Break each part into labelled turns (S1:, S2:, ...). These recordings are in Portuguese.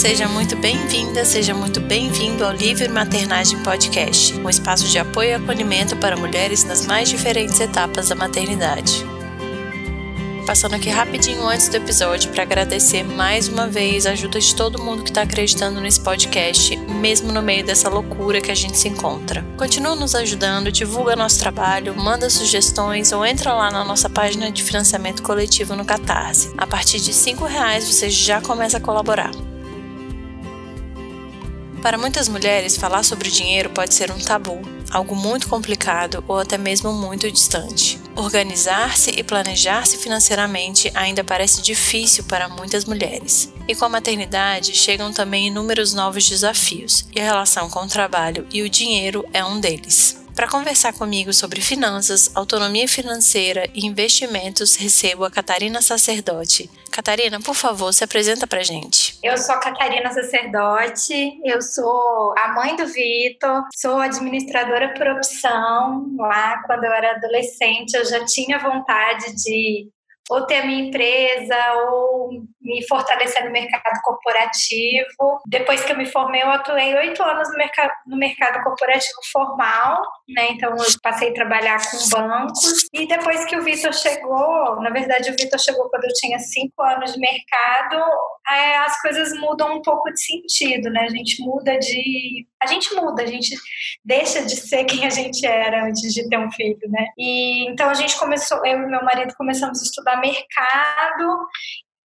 S1: seja muito bem-vinda, seja muito bem-vindo ao Livre Maternagem Podcast, um espaço de apoio e acolhimento para mulheres nas mais diferentes etapas da maternidade. Passando aqui rapidinho antes do episódio para agradecer mais uma vez a ajuda de todo mundo que está acreditando nesse podcast, mesmo no meio dessa loucura que a gente se encontra. Continua nos ajudando, divulga nosso trabalho, manda sugestões ou entra lá na nossa página de financiamento coletivo no Catarse. A partir de R$ reais você já começa a colaborar. Para muitas mulheres, falar sobre dinheiro pode ser um tabu, algo muito complicado ou até mesmo muito distante. Organizar-se e planejar-se financeiramente ainda parece difícil para muitas mulheres. E com a maternidade chegam também inúmeros novos desafios, e a relação com o trabalho e o dinheiro é um deles. Para conversar comigo sobre finanças, autonomia financeira e investimentos, recebo a Catarina Sacerdote. Catarina, por favor, se apresenta para gente.
S2: Eu sou a Catarina Sacerdote, eu sou a mãe do Vitor, sou administradora por opção. Lá, quando eu era adolescente, eu já tinha vontade de ou ter a minha empresa, ou me fortalecer no mercado corporativo. Depois que eu me formei, eu atuei oito anos no mercado, no mercado corporativo formal, né? Então eu passei a trabalhar com bancos. E depois que o Vitor chegou, na verdade o Vitor chegou quando eu tinha cinco anos de mercado, é, as coisas mudam um pouco de sentido, né? A gente muda de. A gente muda, a gente deixa de ser quem a gente era antes de ter um filho, né? E então a gente começou, eu e meu marido começamos a estudar mercado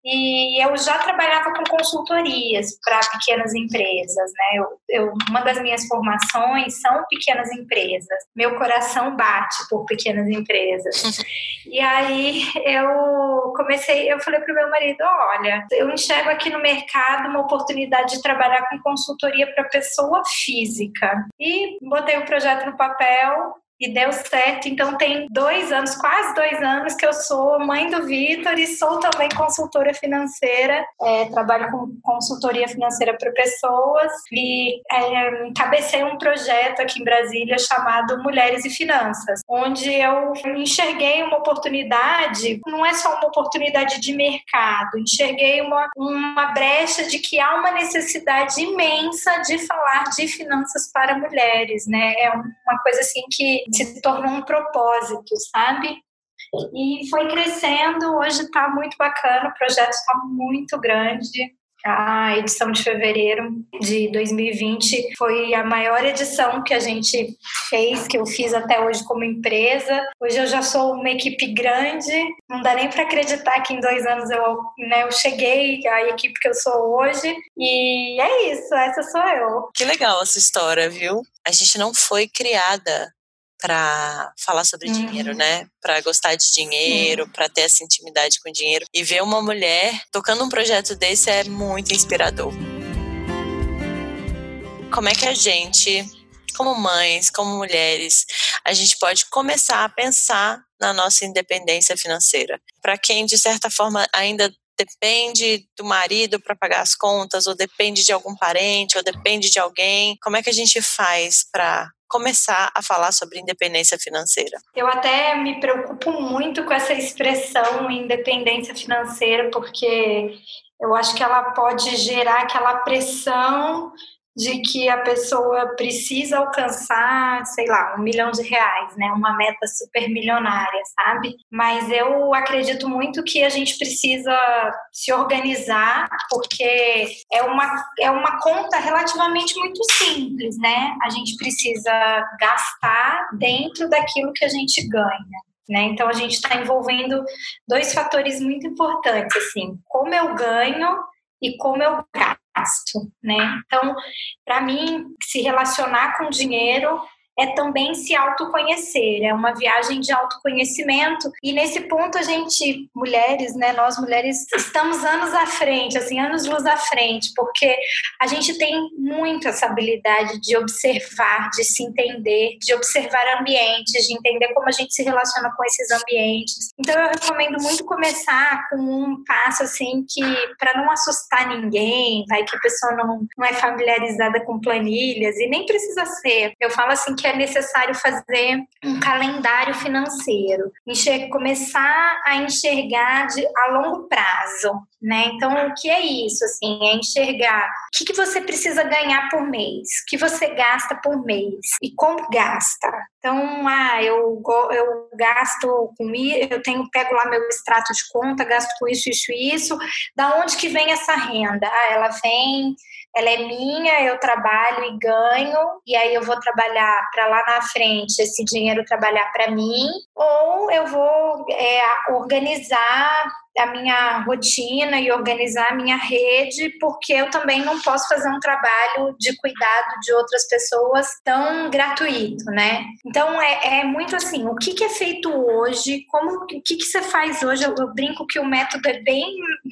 S2: e eu já trabalhava com consultorias para pequenas empresas, né? Eu, eu, uma das minhas formações são pequenas empresas. Meu coração bate por pequenas empresas. e aí eu comecei, eu falei para o meu marido, olha, eu enxergo aqui no mercado uma oportunidade de trabalhar com consultoria para pessoa física. E botei o projeto no papel, e deu certo. Então, tem dois anos, quase dois anos, que eu sou mãe do Vitor e sou também consultora financeira. É, trabalho com consultoria financeira para pessoas e é, encabecei um projeto aqui em Brasília chamado Mulheres e Finanças, onde eu enxerguei uma oportunidade, não é só uma oportunidade de mercado, enxerguei uma, uma brecha de que há uma necessidade imensa de falar de finanças para mulheres, né? É uma coisa assim que se tornou um propósito, sabe? E foi crescendo, hoje está muito bacana, o projeto está muito grande. A edição de fevereiro de 2020 foi a maior edição que a gente fez, que eu fiz até hoje como empresa. Hoje eu já sou uma equipe grande, não dá nem para acreditar que em dois anos eu, né, eu cheguei à equipe que eu sou hoje. E é isso, essa sou eu.
S1: Que legal essa história, viu? A gente não foi criada para falar sobre uhum. dinheiro, né? Para gostar de dinheiro, para ter essa intimidade com dinheiro. E ver uma mulher tocando um projeto desse é muito inspirador. Como é que a gente, como mães, como mulheres, a gente pode começar a pensar na nossa independência financeira? Para quem, de certa forma, ainda depende do marido para pagar as contas, ou depende de algum parente, ou depende de alguém. Como é que a gente faz para começar a falar sobre independência financeira?
S2: Eu até me preocupo muito com essa expressão independência financeira, porque eu acho que ela pode gerar aquela pressão de que a pessoa precisa alcançar, sei lá, um milhão de reais, né? Uma meta super milionária, sabe? Mas eu acredito muito que a gente precisa se organizar, porque é uma, é uma conta relativamente muito simples, né? A gente precisa gastar dentro daquilo que a gente ganha. Né? Então a gente está envolvendo dois fatores muito importantes, assim, como eu ganho e como eu gasto, né? Então, para mim, se relacionar com dinheiro é também se autoconhecer, é uma viagem de autoconhecimento. E nesse ponto a gente, mulheres, né, nós mulheres estamos anos à frente, assim, anos luz à frente, porque a gente tem muito essa habilidade de observar, de se entender, de observar ambientes, de entender como a gente se relaciona com esses ambientes. Então eu recomendo muito começar com um passo assim que para não assustar ninguém, vai que a pessoa não, não é familiarizada com planilhas e nem precisa ser. Eu falo assim que que é necessário fazer um calendário financeiro, enxer começar a enxergar de, a longo prazo, né? Então, o que é isso? Assim, é enxergar o que, que você precisa ganhar por mês, o que você gasta por mês e como gasta. Então, ah, eu, eu gasto com eu tenho, pego lá meu extrato de conta, gasto com isso, isso isso. Da onde que vem essa renda? Ah, ela vem ela é minha, eu trabalho e ganho, e aí eu vou trabalhar para lá na frente esse dinheiro trabalhar para mim, ou eu vou é, organizar a minha rotina e organizar a minha rede, porque eu também não posso fazer um trabalho de cuidado de outras pessoas tão gratuito, né? Então é, é muito assim, o que, que, é feito hoje, como o que, que você faz hoje? Eu, eu, brinco que o método é bem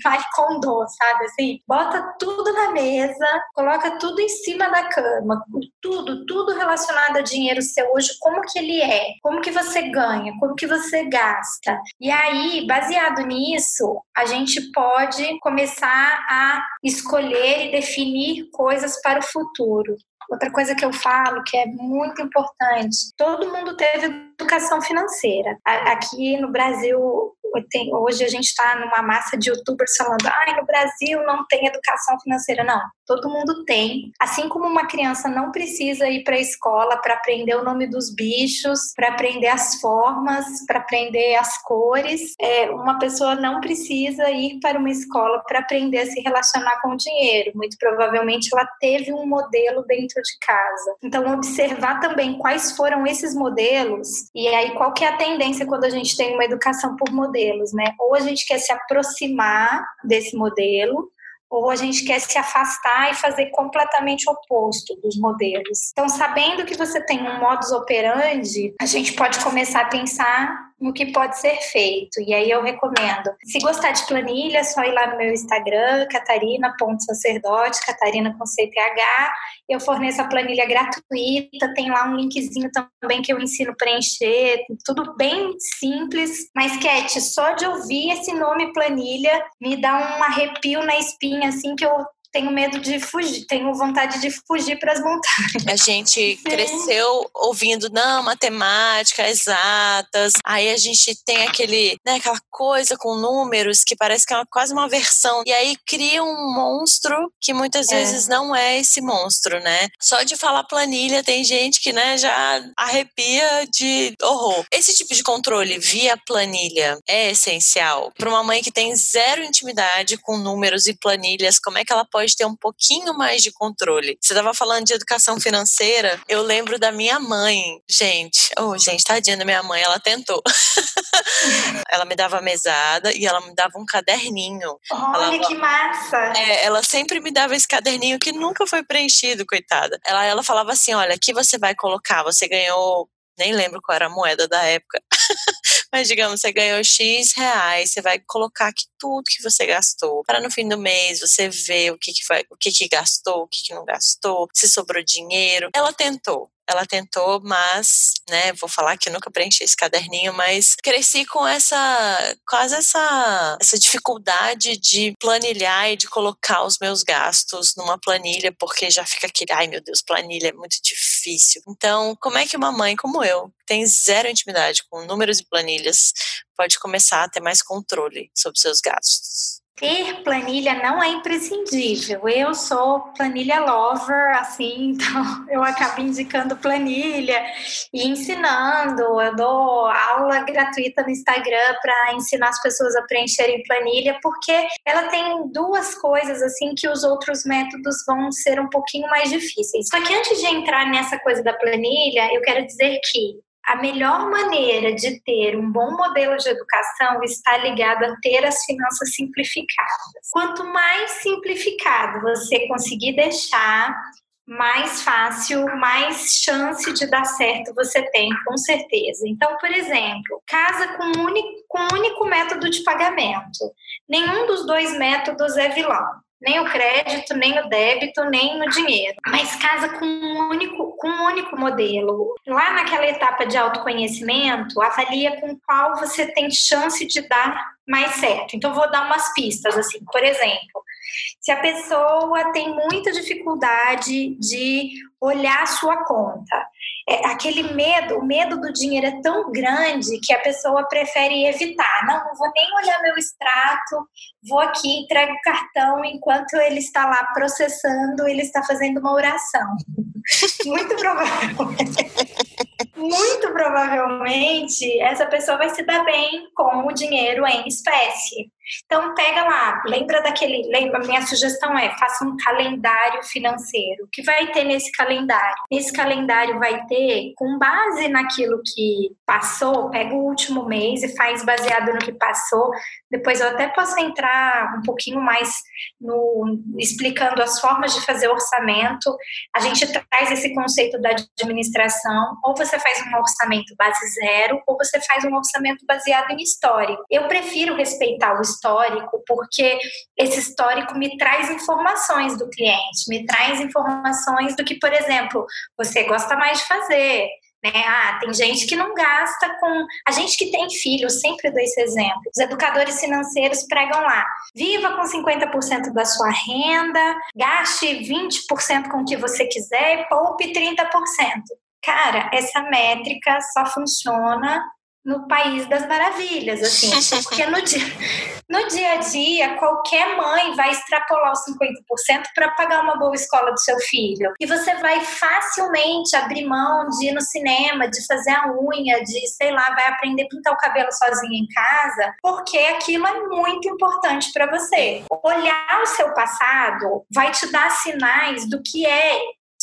S2: Marie Kondo, sabe? Assim, bota tudo na mesa, coloca tudo em cima da cama, tudo, tudo relacionado a dinheiro seu hoje, como que ele é, como que você ganha, como que você gasta. E aí, baseado nisso, isso, a gente pode começar a escolher e definir coisas para o futuro. Outra coisa que eu falo que é muito importante: todo mundo teve educação financeira. Aqui no Brasil, tem, hoje a gente está numa massa de youtubers falando, ai, no Brasil não tem educação financeira. Não, todo mundo tem. Assim como uma criança não precisa ir para a escola para aprender o nome dos bichos, para aprender as formas, para aprender as cores, é, uma pessoa não precisa ir para uma escola para aprender a se relacionar com o dinheiro. Muito provavelmente ela teve um modelo dentro de casa. Então, observar também quais foram esses modelos e aí qual que é a tendência quando a gente tem uma educação por modelos, né? Ou a gente quer se aproximar desse modelo, ou a gente quer se afastar e fazer completamente oposto dos modelos. Então, sabendo que você tem um modus operandi, a gente pode começar a pensar no que pode ser feito. E aí eu recomendo. Se gostar de planilha, é só ir lá no meu Instagram, catarina.sacerdote, catarina com CTH. Eu forneço a planilha gratuita, tem lá um linkzinho também que eu ensino a preencher, tudo bem simples. Mas, Cat, só de ouvir esse nome planilha me dá um arrepio na espinha, assim, que eu tenho medo de fugir, tenho vontade de fugir para as montanhas.
S1: A gente Sim. cresceu ouvindo, não, matemática, exatas. Aí a gente tem aquele, né, aquela coisa com números que parece que é uma, quase uma versão. E aí cria um monstro que muitas é. vezes não é esse monstro, né? Só de falar planilha tem gente que, né, já arrepia de horror. Esse tipo de controle via planilha é essencial para uma mãe que tem zero intimidade com números e planilhas. Como é que ela pode pode ter um pouquinho mais de controle. Você estava falando de educação financeira, eu lembro da minha mãe. Gente, oh, gente, tadinha da minha mãe, ela tentou. ela me dava mesada e ela me dava um caderninho.
S2: Olha ela, que massa!
S1: É, ela sempre me dava esse caderninho que nunca foi preenchido, coitada. Ela, ela falava assim: olha, aqui você vai colocar, você ganhou nem lembro qual era a moeda da época. Mas digamos, você ganhou X reais, você vai colocar aqui tudo que você gastou. Para no fim do mês você ver o que, que, vai, o que, que gastou, o que, que não gastou, se sobrou dinheiro. Ela tentou ela tentou, mas, né, vou falar que nunca preenchi esse caderninho, mas cresci com essa, quase essa, essa dificuldade de planilhar e de colocar os meus gastos numa planilha, porque já fica aquele, ai meu Deus, planilha é muito difícil. Então, como é que uma mãe como eu, que tem zero intimidade com números e planilhas, pode começar a ter mais controle sobre seus gastos?
S2: Ter planilha não é imprescindível. Eu sou planilha lover, assim, então eu acabo indicando planilha e ensinando. Eu dou aula gratuita no Instagram para ensinar as pessoas a preencherem planilha, porque ela tem duas coisas assim que os outros métodos vão ser um pouquinho mais difíceis. Só que antes de entrar nessa coisa da planilha, eu quero dizer que a melhor maneira de ter um bom modelo de educação está ligado a ter as finanças simplificadas. Quanto mais simplificado você conseguir deixar, mais fácil, mais chance de dar certo você tem, com certeza. Então, por exemplo, casa com um único, com um único método de pagamento. Nenhum dos dois métodos é vilão nem o crédito, nem o débito, nem o dinheiro, mas casa com um único, com um único modelo. Lá naquela etapa de autoconhecimento, avalia com qual você tem chance de dar mais certo. Então, vou dar umas pistas, assim, por exemplo, se a pessoa tem muita dificuldade de olhar a sua conta, é, aquele medo, o medo do dinheiro é tão grande que a pessoa prefere evitar. Não, não vou nem olhar meu extrato, vou aqui, entrego o cartão, enquanto ele está lá processando, ele está fazendo uma oração. Muito provavelmente. muito provavelmente essa pessoa vai se dar bem com o dinheiro em espécie. Então pega lá, lembra daquele, lembra, minha sugestão é, faça um calendário financeiro. O que vai ter nesse calendário? Nesse calendário vai ter, com base naquilo que passou, pega o último mês e faz baseado no que passou. Depois eu até posso entrar um pouquinho mais no explicando as formas de fazer orçamento. A gente traz esse conceito da administração, ou você faz um orçamento base zero, ou você faz um orçamento baseado em histórico. Eu prefiro respeitar o histórico, porque esse histórico me traz informações do cliente, me traz informações do que, por exemplo, você gosta mais de fazer. Né? Ah, tem gente que não gasta com. A gente que tem filho, sempre dou esse exemplo. Os educadores financeiros pregam lá: viva com 50% da sua renda, gaste 20% com o que você quiser e poupe 30%. Cara, essa métrica só funciona no país das maravilhas, assim, porque no dia, no dia a dia, qualquer mãe vai extrapolar os 50% para pagar uma boa escola do seu filho. E você vai facilmente abrir mão de ir no cinema, de fazer a unha, de, sei lá, vai aprender a pintar o cabelo sozinha em casa, porque aquilo é muito importante para você. Olhar o seu passado vai te dar sinais do que é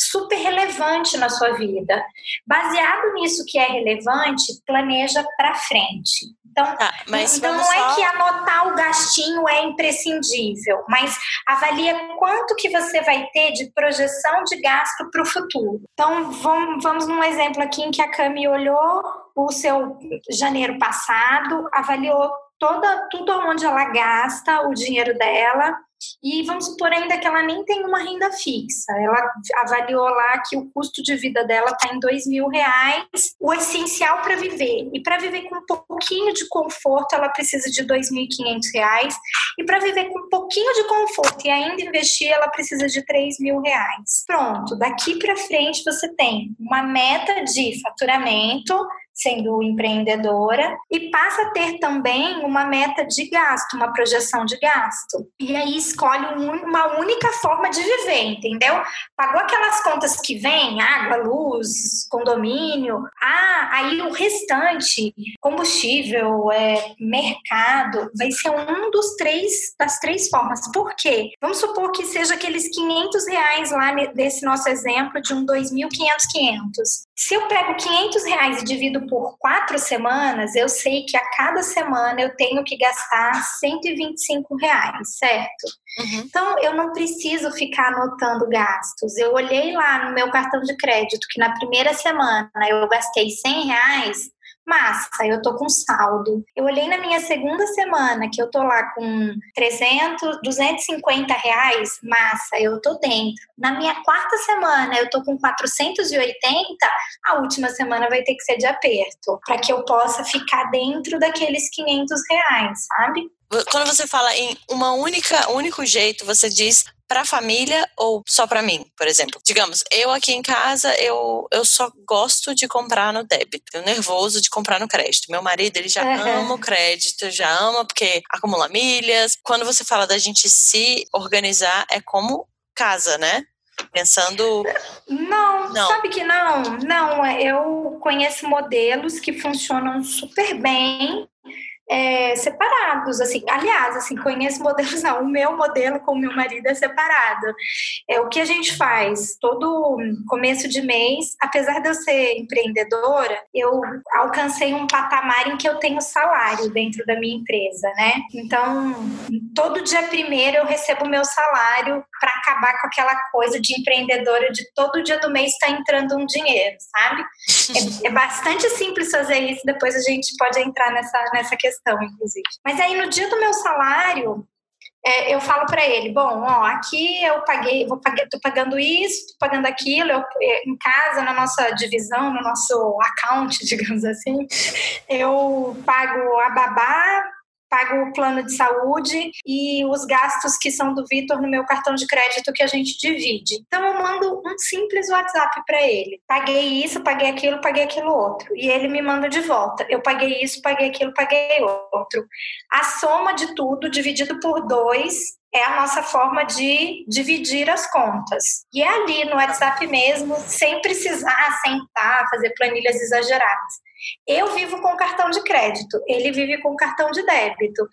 S2: super relevante na sua vida. Baseado nisso que é relevante, planeja para frente. Então,
S1: tá,
S2: então não é só... é que anotar o gastinho é imprescindível, mas avalia quanto que você vai ter de projeção de gasto para o futuro. Então, vamos, vamos num exemplo aqui em que a Cami olhou o seu janeiro passado, avaliou toda, tudo onde ela gasta o dinheiro dela e vamos supor ainda que ela nem tem uma renda fixa. Ela avaliou lá que o custo de vida dela está em dois mil reais, o essencial para viver. E para viver com um pouquinho de conforto, ela precisa de dois mil e quinhentos reais. E para viver com um pouquinho de conforto e ainda investir, ela precisa de três mil reais. Pronto, daqui para frente você tem uma meta de faturamento sendo empreendedora e passa a ter também uma meta de gasto, uma projeção de gasto. E aí escolhe uma única forma de viver, entendeu? Pagou aquelas contas que vêm, água, luz, condomínio, ah, aí o restante, combustível, é, mercado, vai ser um dos três, das três formas. Por quê? Vamos supor que seja aqueles 500 reais lá desse nosso exemplo de um 2.500, 500. Se eu pego 500 reais e divido por quatro semanas, eu sei que a cada semana eu tenho que gastar 125 reais, certo? Uhum. Então, eu não preciso ficar anotando gastos. Eu olhei lá no meu cartão de crédito que na primeira semana eu gastei 100 reais, massa, eu tô com saldo. Eu olhei na minha segunda semana que eu tô lá com 300, 250 reais, massa, eu tô dentro. Na minha quarta semana eu tô com 480, a última semana vai ter que ser de aperto, para que eu possa ficar dentro daqueles 500 reais, sabe?
S1: Quando você fala em uma única, único jeito, você diz para a família ou só para mim, por exemplo. Digamos, eu aqui em casa, eu, eu só gosto de comprar no débito, eu nervoso de comprar no crédito. Meu marido, ele já uhum. ama o crédito, já ama porque acumula milhas. Quando você fala da gente se organizar, é como casa, né? Pensando.
S2: Não, não, sabe que não. Não, eu conheço modelos que funcionam super bem é, separados, assim, aliás, assim, conheço modelos, não, o meu modelo com o meu marido é separado. É o que a gente faz todo começo de mês, apesar de eu ser empreendedora, eu alcancei um patamar em que eu tenho salário dentro da minha empresa, né? Então, todo dia primeiro eu recebo meu salário para acabar com aquela coisa de empreendedora de todo dia do mês está entrando um dinheiro, sabe? É, é bastante simples fazer isso, depois a gente pode entrar nessa, nessa questão questão, inclusive. Mas aí no dia do meu salário, é, eu falo para ele, bom, ó, aqui eu paguei, vou pagar, tô pagando isso, tô pagando aquilo, eu, é, em casa, na nossa divisão, no nosso account, digamos assim, eu pago a babá, pago o plano de saúde e os gastos que são do Vitor no meu cartão de crédito que a gente divide. Então eu mando um simples WhatsApp para ele. Paguei isso, paguei aquilo, paguei aquilo outro. E ele me manda de volta. Eu paguei isso, paguei aquilo, paguei outro. A soma de tudo dividido por dois é a nossa forma de dividir as contas. E é ali no WhatsApp mesmo, sem precisar sentar, fazer planilhas exageradas. Eu vivo com cartão de crédito, ele vive com cartão de débito.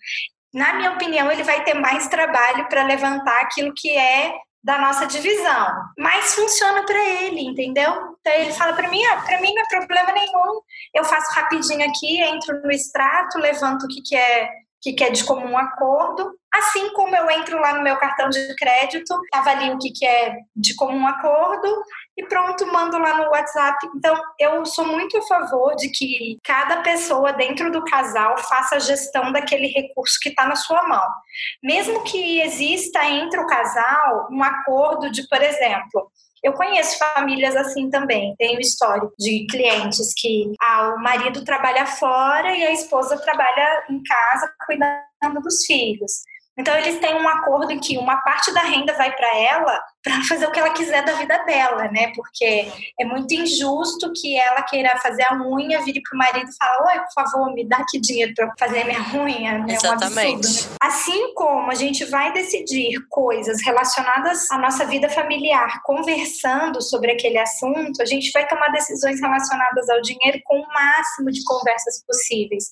S2: Na minha opinião, ele vai ter mais trabalho para levantar aquilo que é da nossa divisão, mas funciona para ele, entendeu? Então ele fala para mim, ah, para mim não é problema nenhum. Eu faço rapidinho aqui, entro no extrato, levanto o que, que é que, que é de comum acordo, assim como eu entro lá no meu cartão de crédito, avalio o que, que é de comum acordo e pronto, mando lá no WhatsApp. Então, eu sou muito a favor de que cada pessoa dentro do casal faça a gestão daquele recurso que está na sua mão. Mesmo que exista entre o casal um acordo de, por exemplo, eu conheço famílias assim também. Tenho história de clientes que ah, o marido trabalha fora e a esposa trabalha em casa cuidando dos filhos. Então, eles têm um acordo em que uma parte da renda vai para ela para fazer o que ela quiser da vida dela, né? Porque é muito injusto que ela queira fazer a unha, vire pro marido e fala: Oi, por favor, me dá aqui dinheiro para fazer minha unha. É Exatamente. Um absurdo, né? Assim como a gente vai decidir coisas relacionadas à nossa vida familiar, conversando sobre aquele assunto, a gente vai tomar decisões relacionadas ao dinheiro com o máximo de conversas possíveis.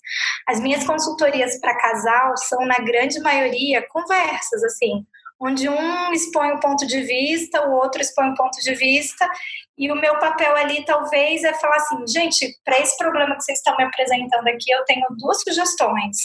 S2: As minhas consultorias para casal são, na grande maioria, conversas, assim onde um expõe o ponto de vista, o outro expõe o ponto de vista, e o meu papel ali talvez é falar assim, gente, para esse problema que vocês estão me apresentando aqui, eu tenho duas sugestões.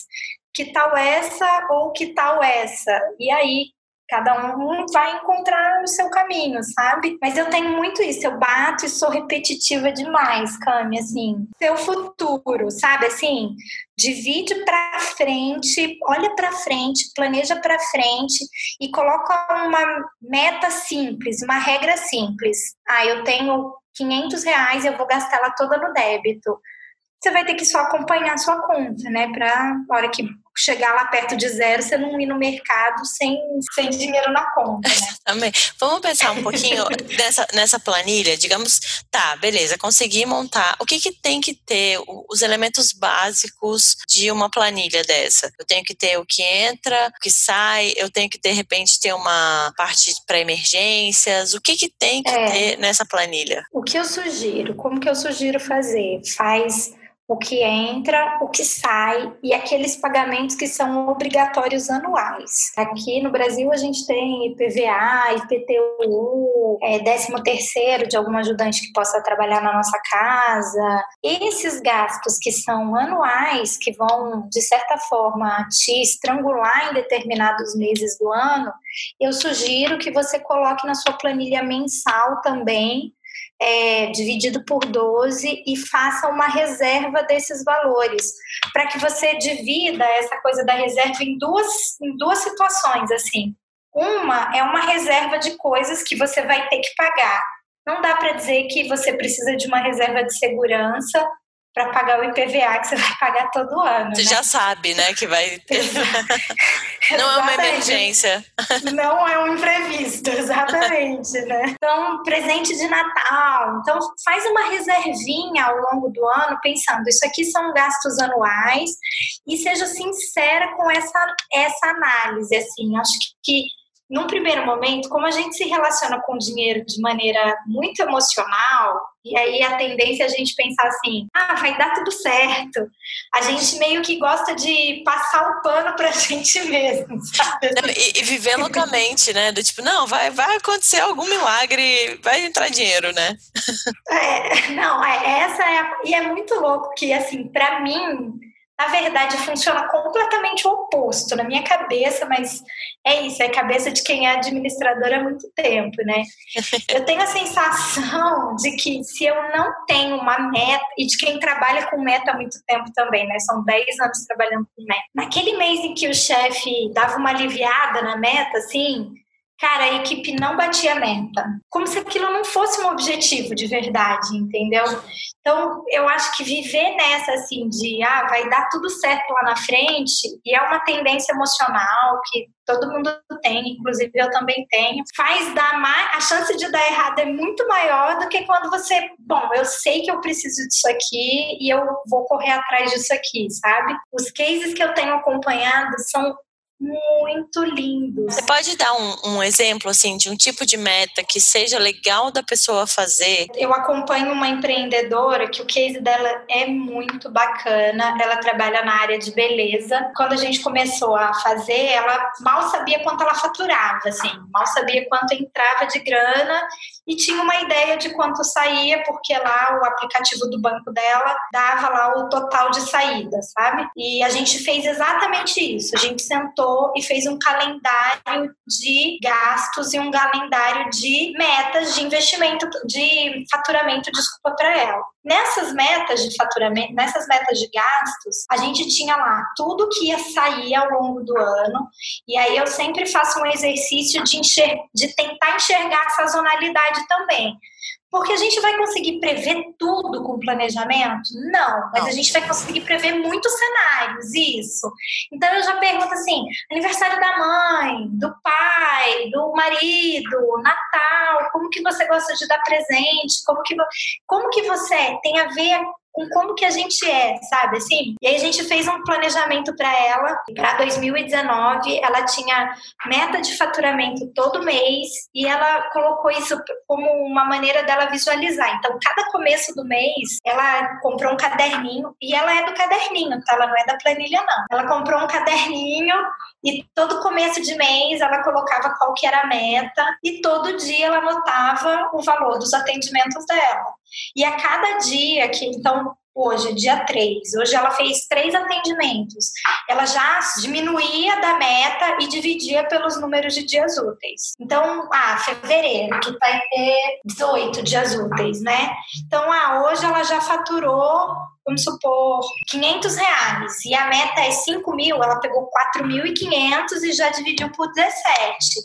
S2: Que tal essa ou que tal essa? E aí, Cada um vai encontrar o seu caminho, sabe? Mas eu tenho muito isso, eu bato e sou repetitiva demais, Cami, assim. Seu futuro, sabe? Assim, divide para frente, olha para frente, planeja para frente e coloca uma meta simples, uma regra simples. Ah, eu tenho 500 reais eu vou gastar ela toda no débito você vai ter que só acompanhar a sua conta, né? Para hora que chegar lá perto de zero, você não ir no mercado sem, sem dinheiro na conta, né?
S1: Também. Vamos pensar um pouquinho nessa, nessa planilha, digamos, tá, beleza, consegui montar. O que, que tem que ter os elementos básicos de uma planilha dessa? Eu tenho que ter o que entra, o que sai, eu tenho que de repente ter uma parte para emergências. O que, que tem que é, ter nessa planilha?
S2: O que eu sugiro, como que eu sugiro fazer? Faz o que entra, o que sai e aqueles pagamentos que são obrigatórios anuais. Aqui no Brasil a gente tem IPVA, IPTU, é, 13 terceiro de algum ajudante que possa trabalhar na nossa casa. Esses gastos que são anuais, que vão de certa forma te estrangular em determinados meses do ano, eu sugiro que você coloque na sua planilha mensal também é, dividido por 12 e faça uma reserva desses valores, para que você divida essa coisa da reserva em duas, em duas situações, assim. Uma é uma reserva de coisas que você vai ter que pagar. Não dá para dizer que você precisa de uma reserva de segurança para pagar o IPVA que você vai pagar todo ano.
S1: Você
S2: né?
S1: já sabe, né, que vai ter. não é uma emergência.
S2: Não é um imprevisto, exatamente, né? Então, presente de Natal. Então, faz uma reservinha ao longo do ano, pensando, isso aqui são gastos anuais, e seja sincera com essa, essa análise, assim. Acho que num primeiro momento, como a gente se relaciona com o dinheiro de maneira muito emocional, e aí a tendência é a gente pensar assim: ah, vai dar tudo certo. A gente meio que gosta de passar o pano pra gente mesmo, sabe?
S1: E, e, viver loucamente, né? Do tipo, não, vai, vai acontecer algum milagre, vai entrar dinheiro, né?
S2: É, não, é, essa é. A, e é muito louco que, assim, para mim na verdade, funciona completamente o oposto na minha cabeça, mas é isso, é a cabeça de quem é administrador há muito tempo, né? Eu tenho a sensação de que se eu não tenho uma meta, e de quem trabalha com meta há muito tempo também, né? São 10 anos trabalhando com meta. Naquele mês em que o chefe dava uma aliviada na meta, assim, cara, a equipe não batia meta. Como se aquilo não fosse um objetivo de verdade, entendeu? Então, eu acho que viver nessa, assim, de, ah, vai dar tudo certo lá na frente, e é uma tendência emocional que todo mundo tem, inclusive eu também tenho, faz dar mais, a chance de dar errado é muito maior do que quando você, bom, eu sei que eu preciso disso aqui e eu vou correr atrás disso aqui, sabe? Os cases que eu tenho acompanhado são muito lindos.
S1: Você pode dar um, um, exemplo assim de um tipo de meta que seja legal da pessoa fazer?
S2: Eu acompanho uma empreendedora que o case dela é muito bacana. Ela trabalha na área de beleza. Quando a gente começou a fazer, ela mal sabia quanto ela faturava, assim, mal sabia quanto entrava de grana e tinha uma ideia de quanto saía, porque lá o aplicativo do banco dela dava lá o total de saída, sabe? E a gente fez exatamente isso. A gente sentou e fez um calendário de gastos e um calendário de metas de investimento, de faturamento, desculpa, para ela. Nessas metas de faturamento, nessas metas de gastos, a gente tinha lá tudo que ia sair ao longo do ano. E aí eu sempre faço um exercício de, enxer de tentar enxergar a sazonalidade também. Porque a gente vai conseguir prever tudo com planejamento? Não, mas a gente vai conseguir prever muitos cenários, isso. Então eu já pergunto assim: aniversário da mãe, do pai, do marido, Natal, como que você gosta de dar presente? Como que, como que você tem a ver com como que a gente é, sabe assim? E aí a gente fez um planejamento para ela. Para 2019, ela tinha meta de faturamento todo mês e ela colocou isso como uma maneira dela visualizar. Então, cada começo do mês, ela comprou um caderninho e ela é do caderninho, tá? Ela não é da planilha não. Ela comprou um caderninho e todo começo de mês ela colocava qual que era a meta e todo dia ela anotava o valor dos atendimentos dela. E a cada dia que, então, hoje, dia 3, hoje ela fez três atendimentos, ela já diminuía da meta e dividia pelos números de dias úteis. Então, ah, fevereiro, que vai ter 18 dias úteis, né? Então, ah, hoje ela já faturou vamos supor, 500 reais e a meta é 5 mil, ela pegou 4.500 e já dividiu por 17.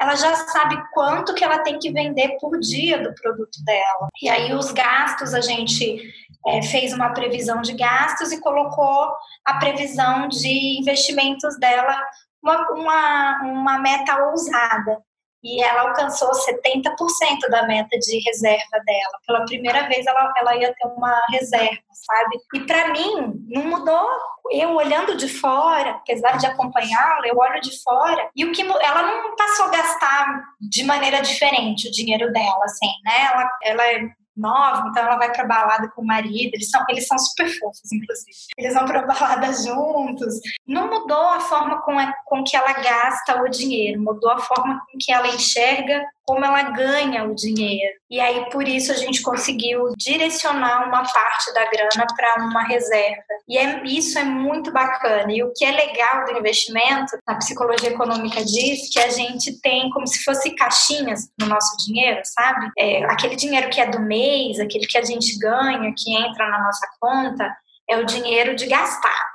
S2: Ela já sabe quanto que ela tem que vender por dia do produto dela. E aí os gastos, a gente é, fez uma previsão de gastos e colocou a previsão de investimentos dela, uma, uma, uma meta ousada e ela alcançou 70% da meta de reserva dela. Pela primeira vez ela, ela ia ter uma reserva, sabe? E para mim, não mudou. Eu olhando de fora, apesar de acompanhá-la, eu olho de fora e o que ela não passou a gastar de maneira diferente o dinheiro dela, assim, né? Ela, ela é nova, então ela vai pra balada com o marido, eles são, eles são super fofos, inclusive. Eles vão pra balada juntos. Não mudou a forma com, a, com que ela gasta o dinheiro, mudou a forma com que ela enxerga como ela ganha o dinheiro. E aí, por isso, a gente conseguiu direcionar uma parte da grana para uma reserva. E é, isso é muito bacana. E o que é legal do investimento, a psicologia econômica diz que a gente tem como se fosse caixinhas no nosso dinheiro, sabe? É, aquele dinheiro que é do mês, aquele que a gente ganha, que entra na nossa conta, é o dinheiro de gastar.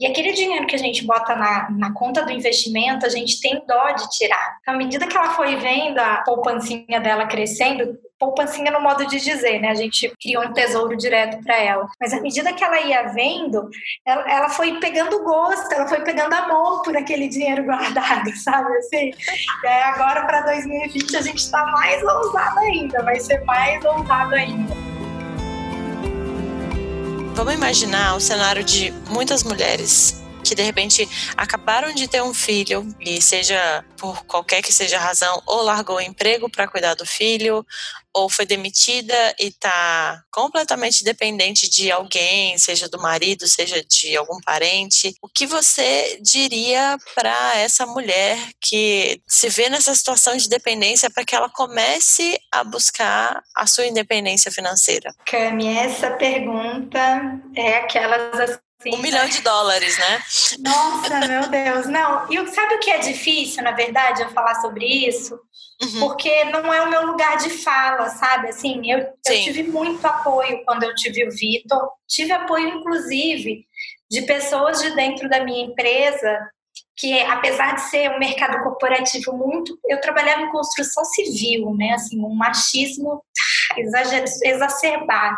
S2: E aquele dinheiro que a gente bota na, na conta do investimento, a gente tem dó de tirar. Então, à medida que ela foi vendo a poupancinha dela crescendo, poupancinha no modo de dizer, né? A gente criou um tesouro direto para ela. Mas à medida que ela ia vendo, ela, ela, foi pegando gosto, ela foi pegando amor por aquele dinheiro guardado, sabe? Assim, e aí agora para 2020 a gente está mais ousado ainda, vai ser mais ousado ainda.
S1: Vamos imaginar o cenário de muitas mulheres que de repente acabaram de ter um filho e seja por qualquer que seja a razão, ou largou o emprego para cuidar do filho, ou foi demitida e está completamente dependente de alguém, seja do marido, seja de algum parente, o que você diria para essa mulher que se vê nessa situação de dependência para que ela comece a buscar a sua independência financeira?
S2: Cami, essa pergunta é aquelas
S1: Sim, um milhão de dólares, né?
S2: Nossa, meu Deus. Não, e sabe o que é difícil, na verdade, eu falar sobre isso? Uhum. Porque não é o meu lugar de fala, sabe? Assim, eu, eu tive muito apoio quando eu tive o Vitor. Tive apoio, inclusive, de pessoas de dentro da minha empresa que apesar de ser um mercado corporativo muito, eu trabalhava em construção civil, né? Assim, um machismo exacerbado.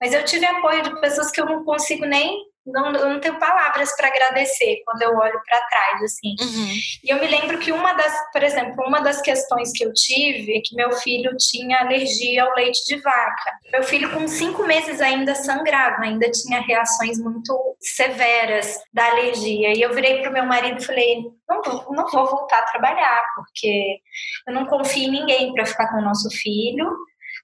S2: Mas eu tive apoio de pessoas que eu não consigo nem não, eu não tenho palavras para agradecer quando eu olho para trás, assim. Uhum. E eu me lembro que uma das, por exemplo, uma das questões que eu tive é que meu filho tinha alergia ao leite de vaca. Meu filho, com cinco meses, ainda sangrava, ainda tinha reações muito severas da alergia. E eu virei para o meu marido e falei: não, não vou voltar a trabalhar, porque eu não confio em ninguém para ficar com o nosso filho.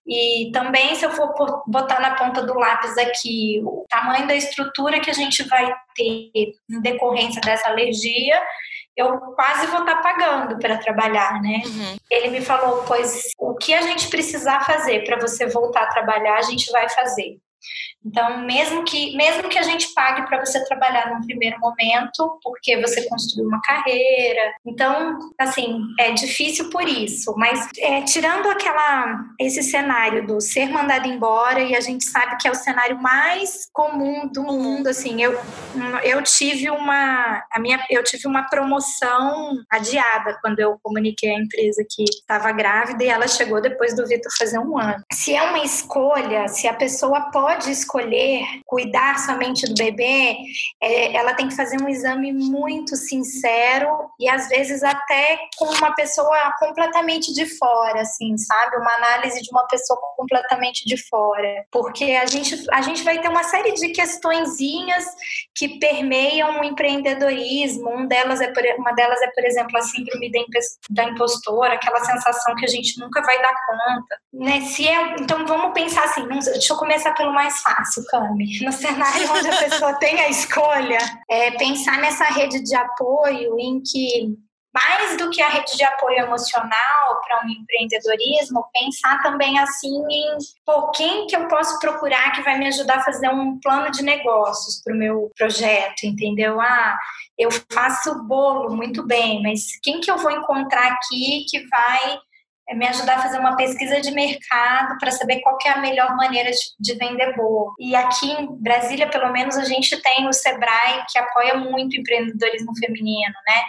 S2: E também, se eu for botar na ponta do lápis aqui o tamanho da estrutura que a gente vai ter em decorrência dessa alergia, eu quase vou estar tá pagando para trabalhar, né? Uhum. Ele me falou, pois o que a gente precisar fazer para você voltar a trabalhar, a gente vai fazer. Então, mesmo que, mesmo que a gente pague para você trabalhar num primeiro momento, porque você construiu uma carreira, então, assim, é difícil por isso. Mas é, tirando aquela esse cenário do ser mandado embora e a gente sabe que é o cenário mais comum do mundo, assim, eu, eu tive uma a minha eu tive uma promoção adiada quando eu comuniquei à empresa que estava grávida e ela chegou depois do Vitor fazer um ano. Se é uma escolha, se a pessoa pode escolher escolher cuidar somente do bebê, é, ela tem que fazer um exame muito sincero e às vezes até com uma pessoa completamente de fora, assim, sabe? Uma análise de uma pessoa completamente de fora, porque a gente a gente vai ter uma série de questõezinhas que permeiam o empreendedorismo. Um delas é por, uma delas é, por exemplo, a síndrome da impostora, aquela sensação que a gente nunca vai dar conta. Né? Se é, então vamos pensar assim, deixa eu começar pelo mais fácil fácil, Cami. No cenário onde a pessoa tem a escolha, é pensar nessa rede de apoio em que mais do que a rede de apoio emocional para um empreendedorismo, pensar também assim em pô, quem que eu posso procurar que vai me ajudar a fazer um plano de negócios para o meu projeto, entendeu? Ah, eu faço bolo muito bem, mas quem que eu vou encontrar aqui que vai me ajudar a fazer uma pesquisa de mercado para saber qual é a melhor maneira de, de, vender bolo. E aqui em Brasília, pelo menos, a gente tem o Sebrae, que apoia muito o empreendedorismo feminino, né?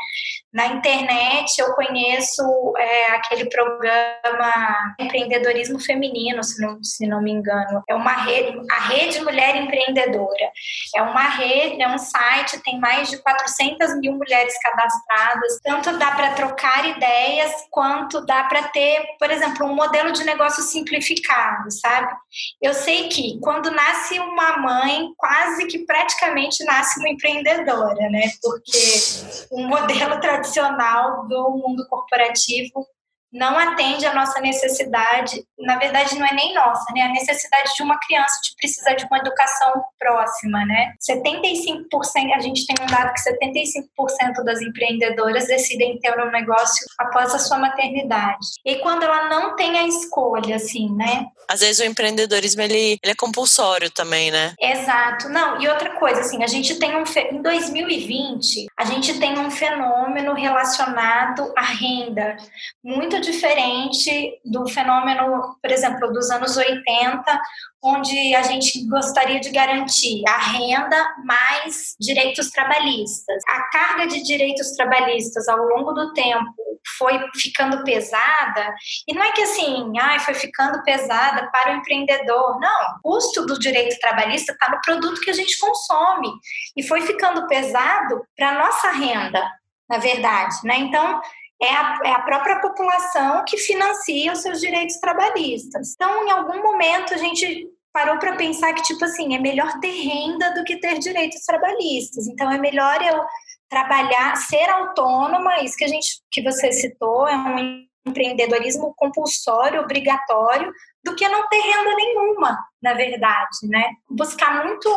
S2: Na internet, eu conheço é, aquele programa Empreendedorismo Feminino, se não, se não me engano. É uma rede, a Rede Mulher Empreendedora. É uma rede, é um site, tem mais de 400 mil mulheres cadastradas. Tanto dá para trocar ideias, quanto dá para ter por exemplo, um modelo de negócio simplificado, sabe? Eu sei que quando nasce uma mãe, quase que praticamente nasce uma empreendedora, né? Porque o modelo tradicional do mundo corporativo não atende à nossa necessidade, na verdade não é nem nossa, né? A necessidade de uma criança de precisar de uma educação próxima, né? 75%, a gente tem um dado que 75% das empreendedoras decidem ter um negócio após a sua maternidade. E quando ela não tem a escolha, assim, né?
S1: Às vezes o empreendedorismo ele, ele é compulsório também, né?
S2: Exato. Não, e outra coisa, assim, a gente tem um em 2020, a gente tem um fenômeno relacionado à renda muito diferente do fenômeno, por exemplo, dos anos 80, onde a gente gostaria de garantir a renda mais direitos trabalhistas. A carga de direitos trabalhistas ao longo do tempo foi ficando pesada, e não é que assim, ai, foi ficando pesada para o empreendedor, não. O custo do direito trabalhista está no produto que a gente consome, e foi ficando pesado para a nossa renda, na verdade, né? Então, é a, é a própria população que financia os seus direitos trabalhistas. Então, em algum momento, a gente parou para pensar que, tipo assim, é melhor ter renda do que ter direitos trabalhistas. Então, é melhor eu trabalhar, ser autônoma, isso que a gente que você citou, é um empreendedorismo compulsório, obrigatório, do que não ter renda nenhuma, na verdade, né? Buscar muito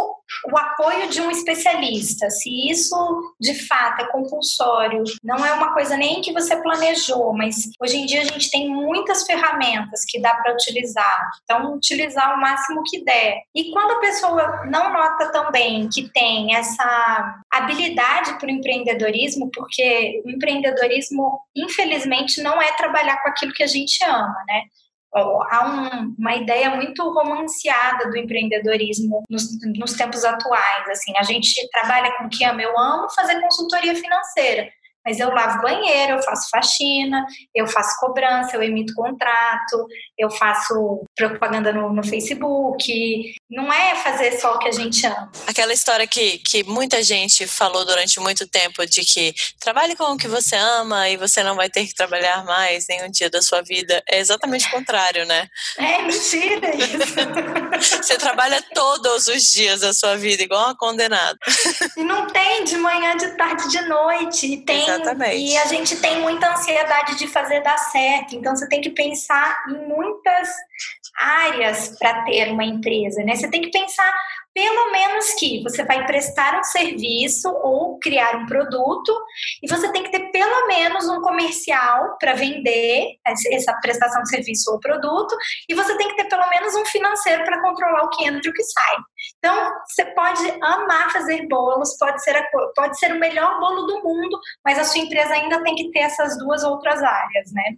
S2: o apoio de um especialista. Se isso de fato é compulsório, não é uma coisa nem que você planejou, mas hoje em dia a gente tem muitas ferramentas que dá para utilizar. Então, utilizar o máximo que der. E quando a pessoa não nota também que tem essa habilidade para o empreendedorismo, porque o empreendedorismo, infelizmente, não é trabalhar com aquilo que a gente ama, né? Há um, uma ideia muito romanceada do empreendedorismo nos, nos, tempos atuais. Assim, a gente trabalha com o que ama. Eu amo fazer consultoria financeira, mas eu lavo banheiro, eu faço faxina, eu faço cobrança, eu emito contrato, eu faço propaganda no, no Facebook. Não é fazer só o que a gente ama.
S1: Aquela história que, que muita gente falou durante muito tempo de que trabalhe com o que você ama e você não vai ter que trabalhar mais nenhum dia da sua vida. É exatamente o contrário, né?
S2: É mentira isso.
S1: você trabalha todos os dias da sua vida, igual uma condenada.
S2: E não tem de manhã, de tarde, de noite. E tem, Exatamente. E a gente tem muita ansiedade de fazer dar certo. Então você tem que pensar em muitas áreas para ter uma empresa, né? Você tem que pensar pelo menos que você vai prestar um serviço ou criar um produto e você tem que ter pelo menos um comercial para vender essa prestação de serviço ou produto e você tem que ter pelo menos um financeiro para controlar o que entra e o que sai. Então, você pode amar fazer bolos, pode ser, a, pode ser o melhor bolo do mundo, mas a sua empresa ainda tem que ter essas duas outras áreas, né?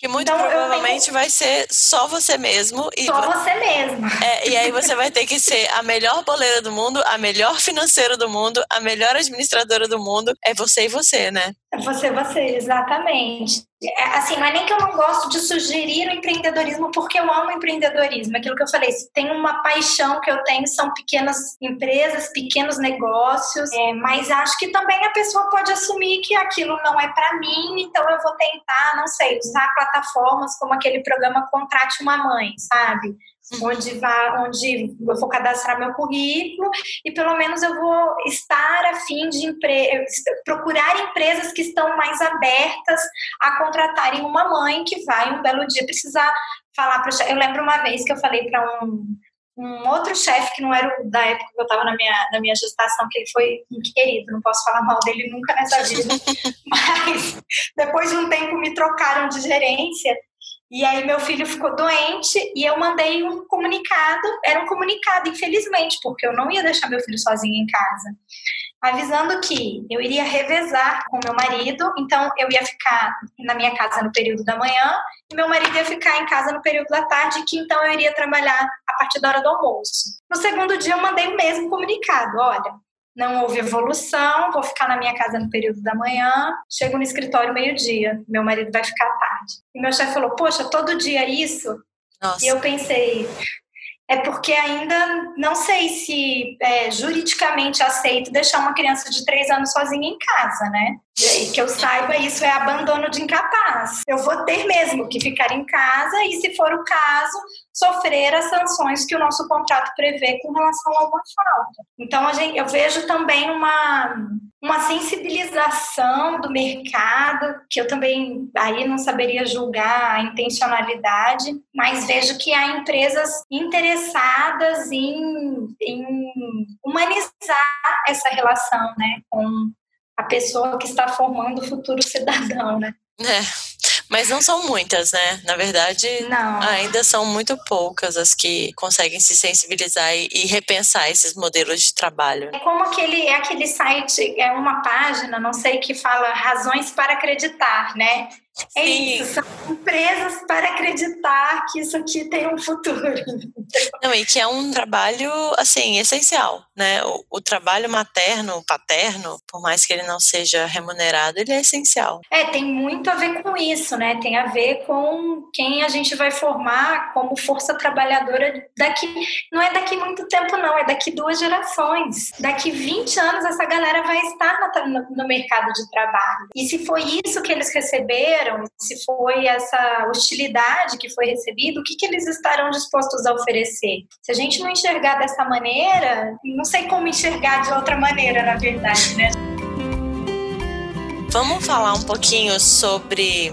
S1: Que muito então, provavelmente tenho... vai ser só você mesmo.
S2: E só você mesmo.
S1: É, e aí você vai ter que ser a melhor boleira do mundo, a melhor financeira do mundo, a melhor administradora do mundo. É você e você, né?
S2: É você, você, exatamente. É, assim, não é nem que eu não gosto de sugerir o empreendedorismo, porque eu amo empreendedorismo. Aquilo que eu falei, se tem uma paixão que eu tenho, são pequenas empresas, pequenos negócios, é, mas acho que também a pessoa pode assumir que aquilo não é para mim, então eu vou tentar, não sei, usar plataformas como aquele programa Contrate uma Mãe, sabe? onde, vá, onde eu vou cadastrar meu currículo e pelo menos eu vou estar a fim de empre procurar empresas que estão mais abertas a contratarem uma mãe que vai um belo dia precisar falar para eu lembro uma vez que eu falei para um um outro chefe que não era o da época que eu estava na minha, na minha gestação, que ele foi um querido, não posso falar mal dele nunca nessa vida, mas depois de um tempo me trocaram de gerência e aí meu filho ficou doente e eu mandei um comunicado, era um comunicado, infelizmente, porque eu não ia deixar meu filho sozinho em casa, avisando que eu iria revezar com meu marido, então eu ia ficar na minha casa no período da manhã e meu marido ia ficar em casa no período da tarde, que então eu iria trabalhar a partir da hora do almoço. No segundo dia eu mandei o mesmo comunicado, olha, não houve evolução, vou ficar na minha casa no período da manhã, chego no escritório meio-dia, meu marido vai ficar tarde. E meu chefe falou: Poxa, todo dia isso? Nossa. E eu pensei: é porque ainda não sei se é juridicamente aceito deixar uma criança de três anos sozinha em casa, né? E que eu saiba, isso é abandono de incapaz. Eu vou ter mesmo que ficar em casa e, se for o caso, sofrer as sanções que o nosso contrato prevê com relação a uma falta. Então, a gente, eu vejo também uma, uma sensibilização do mercado, que eu também aí não saberia julgar a intencionalidade, mas vejo que há empresas interessadas em, em humanizar essa relação né, com a pessoa que está formando o futuro cidadão, né?
S1: É, mas não são muitas, né? Na verdade, não. ainda são muito poucas as que conseguem se sensibilizar e, e repensar esses modelos de trabalho.
S2: É como aquele, é aquele site, é uma página, não sei, que fala razões para acreditar, né? É Sim. isso, são empresas para acreditar que isso aqui tem um futuro.
S1: Não, e que é um trabalho, assim, essencial, né? O, o, trabalho materno, paterno, por mais que ele não seja remunerado, ele é essencial.
S2: É, tem muito a ver com isso, né? Tem a ver com quem a gente vai formar como força trabalhadora daqui, não é daqui muito tempo não, é daqui duas gerações. Daqui 20 anos essa galera vai estar no, no mercado de trabalho. E se foi isso que eles receberam, se foi essa hostilidade que foi recebida, o que, que eles estarão dispostos a oferecer? Se a gente não enxergar dessa maneira, não sei como enxergar de outra maneira, na verdade, né?
S1: Vamos falar um pouquinho sobre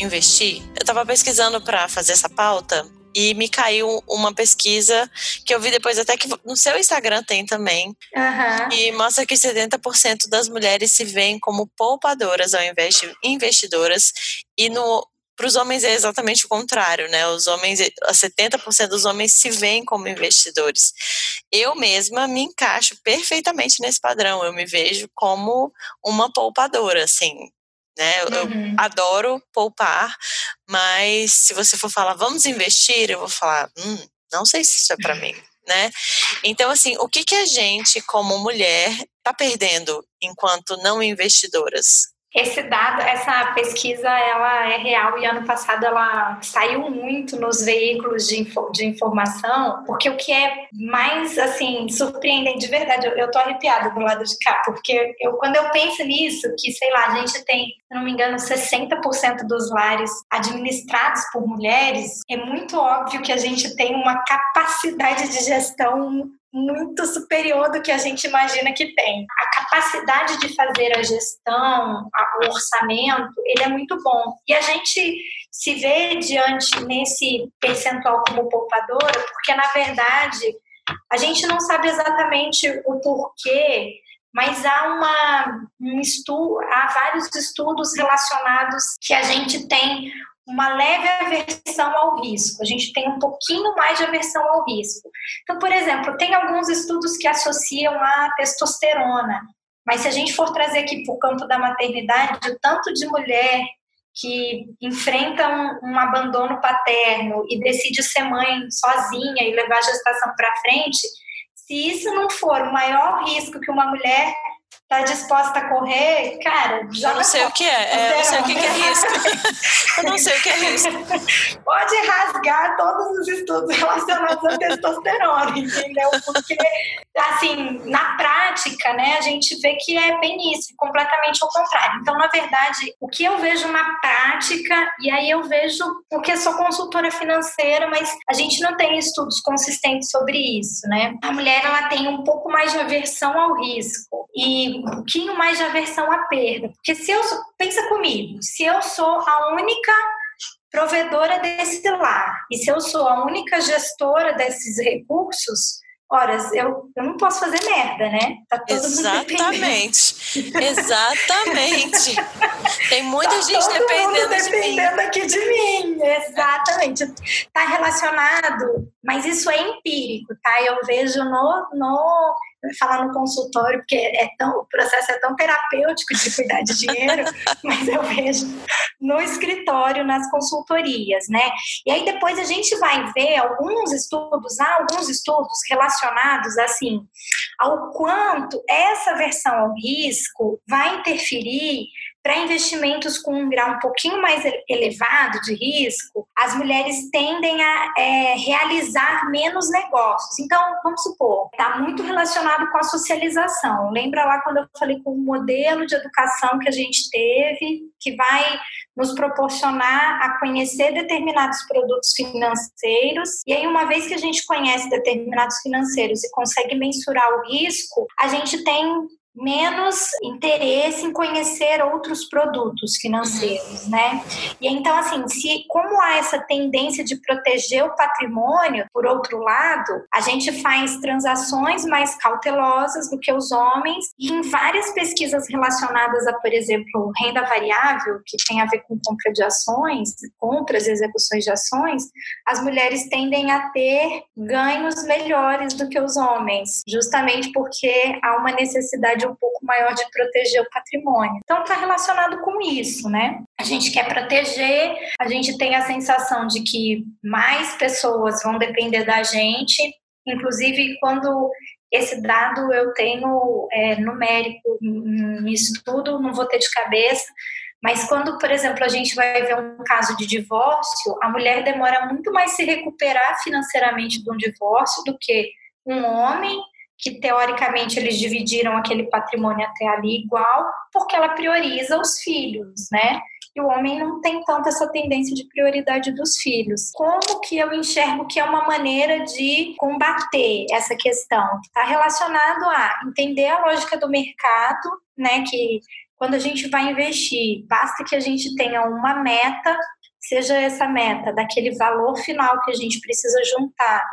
S1: investir? Eu estava pesquisando para fazer essa pauta e me caiu uma pesquisa que eu vi depois até que no seu Instagram tem também uhum. e mostra que 70% das mulheres se veem como poupadoras ao invés de investidoras e no para os homens é exatamente o contrário, né? Os homens, 70% dos homens se veem como investidores. Eu mesma me encaixo perfeitamente nesse padrão. Eu me vejo como uma poupadora, assim né? Eu, uhum. adoro poupar, mas se você for falar, vamos investir, eu vou falar, hum, não sei se isso é para mim. Né? Então, assim, o que, que a gente, como mulher, está perdendo enquanto não investidoras?
S2: Esse dado, essa pesquisa, ela é real e ano passado ela saiu muito nos veículos de, info, de informação, porque o que é mais, assim, surpreendente, de verdade, eu, eu tô arrepiada do lado de cá, porque eu, quando eu penso nisso, que, sei lá, a gente tem, se não me engano, 60% dos lares administrados por mulheres, é muito óbvio que a gente tem uma capacidade de gestão muito superior do que a gente imagina que tem. A capacidade de fazer a gestão, o orçamento, ele é muito bom. E a gente se vê diante nesse percentual como poupadora, porque na verdade a gente não sabe exatamente o porquê, mas há uma um estudo, há vários estudos relacionados que a gente tem uma leve aversão ao risco. A gente tem um pouquinho mais de aversão ao risco. Então, por exemplo, tem alguns estudos que associam a testosterona, mas se a gente for trazer aqui para o campo da maternidade, o tanto de mulher que enfrenta um, um, abandono paterno e decide ser mãe sozinha e levar a gestação para frente, se isso não for o maior risco que uma mulher tá disposta a correr, cara,
S1: já. Eu não sei o que é, é eu não sei o que, que é risco. eu não sei o que é risco.
S2: Pode rasgar todos os estudos relacionados à testosterona, entendeu? Porque, assim, na prática, né, a gente vê que é bem isso, completamente ao contrário. Então, na verdade, o que eu vejo na prática, e aí eu vejo, porque sou consultora financeira, mas a gente não tem estudos consistentes sobre isso, né? A mulher, ela tem um pouco mais de aversão ao risco. E um pouquinho mais de aversão à perda. Porque se eu, pensa comigo, se eu sou a única provedora desse lar e se eu sou a única gestora desses recursos, horas, eu, eu não posso fazer merda, né?
S1: Tá todo Exatamente. Mundo Exatamente. Tem muita tá gente dependendo,
S2: dependendo
S1: de
S2: aqui de mim. Exatamente. Tá relacionado, mas isso é empírico, tá? Eu vejo no, no falar no consultório, porque é tão, o processo é tão terapêutico de cuidar de dinheiro, mas eu vejo no escritório, nas consultorias, né? E aí depois a gente vai ver alguns estudos, há alguns estudos relacionados, assim, ao quanto essa versão ao risco vai interferir para investimentos com um grau um pouquinho mais elevado de risco, as mulheres tendem a é, realizar menos negócios. Então, vamos supor, está muito relacionado com a socialização. Lembra lá quando eu falei com o modelo de educação que a gente teve, que vai nos proporcionar a conhecer determinados produtos financeiros. E aí, uma vez que a gente conhece determinados financeiros e consegue mensurar o risco, a gente tem menos interesse em conhecer outros produtos financeiros, né? E então assim, se como há essa tendência de proteger o patrimônio, por outro lado, a gente faz transações mais cautelosas do que os homens e em várias pesquisas relacionadas a, por exemplo, renda variável, que tem a ver com compra de ações, compras e execuções de ações, as mulheres tendem a ter ganhos melhores do que os homens, justamente porque há uma necessidade um pouco maior de proteger o patrimônio. Então está relacionado com isso, né? A gente quer proteger, a gente tem a sensação de que mais pessoas vão depender da gente, inclusive quando esse dado eu tenho é, numérico em estudo, não vou ter de cabeça, mas quando, por exemplo, a gente vai ver um caso de divórcio, a mulher demora muito mais se recuperar financeiramente de um divórcio do que um homem que teoricamente eles dividiram aquele patrimônio até ali igual, porque ela prioriza os filhos, né? E o homem não tem tanto essa tendência de prioridade dos filhos. Como que eu enxergo que é uma maneira de combater essa questão? Está relacionado a entender a lógica do mercado, né? Que quando a gente vai investir, basta que a gente tenha uma meta, seja essa meta daquele valor final que a gente precisa juntar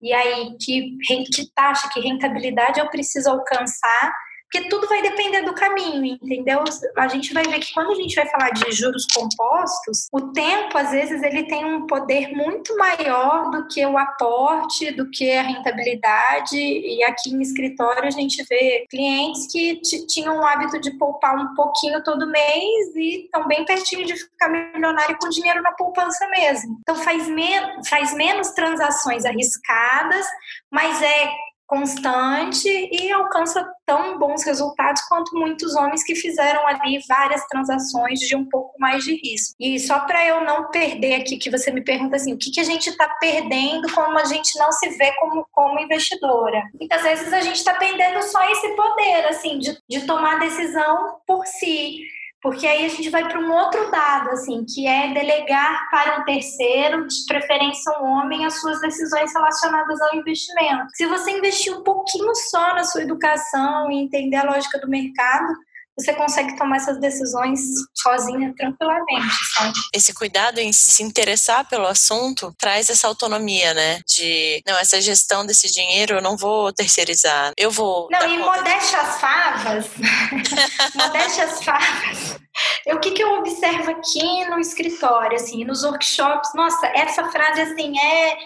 S2: e aí que, que taxa, que rentabilidade eu preciso alcançar porque tudo vai depender do caminho, entendeu? A gente vai ver que quando a gente vai falar de juros compostos, o tempo, às vezes, ele tem um poder muito maior do que o aporte, do que a rentabilidade. E aqui em escritório a gente vê clientes que tinham o hábito de poupar um pouquinho todo mês e estão bem pertinho de ficar milionário com dinheiro na poupança mesmo. Então faz, men faz menos transações arriscadas, mas é constante e alcança tão bons resultados quanto muitos homens que fizeram ali várias transações de um pouco mais de risco. E só para eu não perder aqui, que você me pergunta assim, o que, que a gente está perdendo como a gente não se vê como, como investidora? Muitas vezes a gente está perdendo só esse poder, assim, de, de tomar decisão por si porque aí a gente vai para um outro dado, assim, que é delegar para um terceiro, de preferência um homem, as suas decisões relacionadas ao investimento. Se você investir um pouquinho só na sua educação e entender a lógica do mercado, você consegue tomar essas decisões sozinha tranquilamente, sabe?
S1: Esse cuidado em se interessar pelo assunto traz essa autonomia, né? De, não, essa gestão desse dinheiro eu não vou terceirizar, eu vou.
S2: Não, e modéstia as favas, modéstia as favas. O que, que eu observo aqui no escritório, assim, nos workshops? Nossa, essa frase, assim, é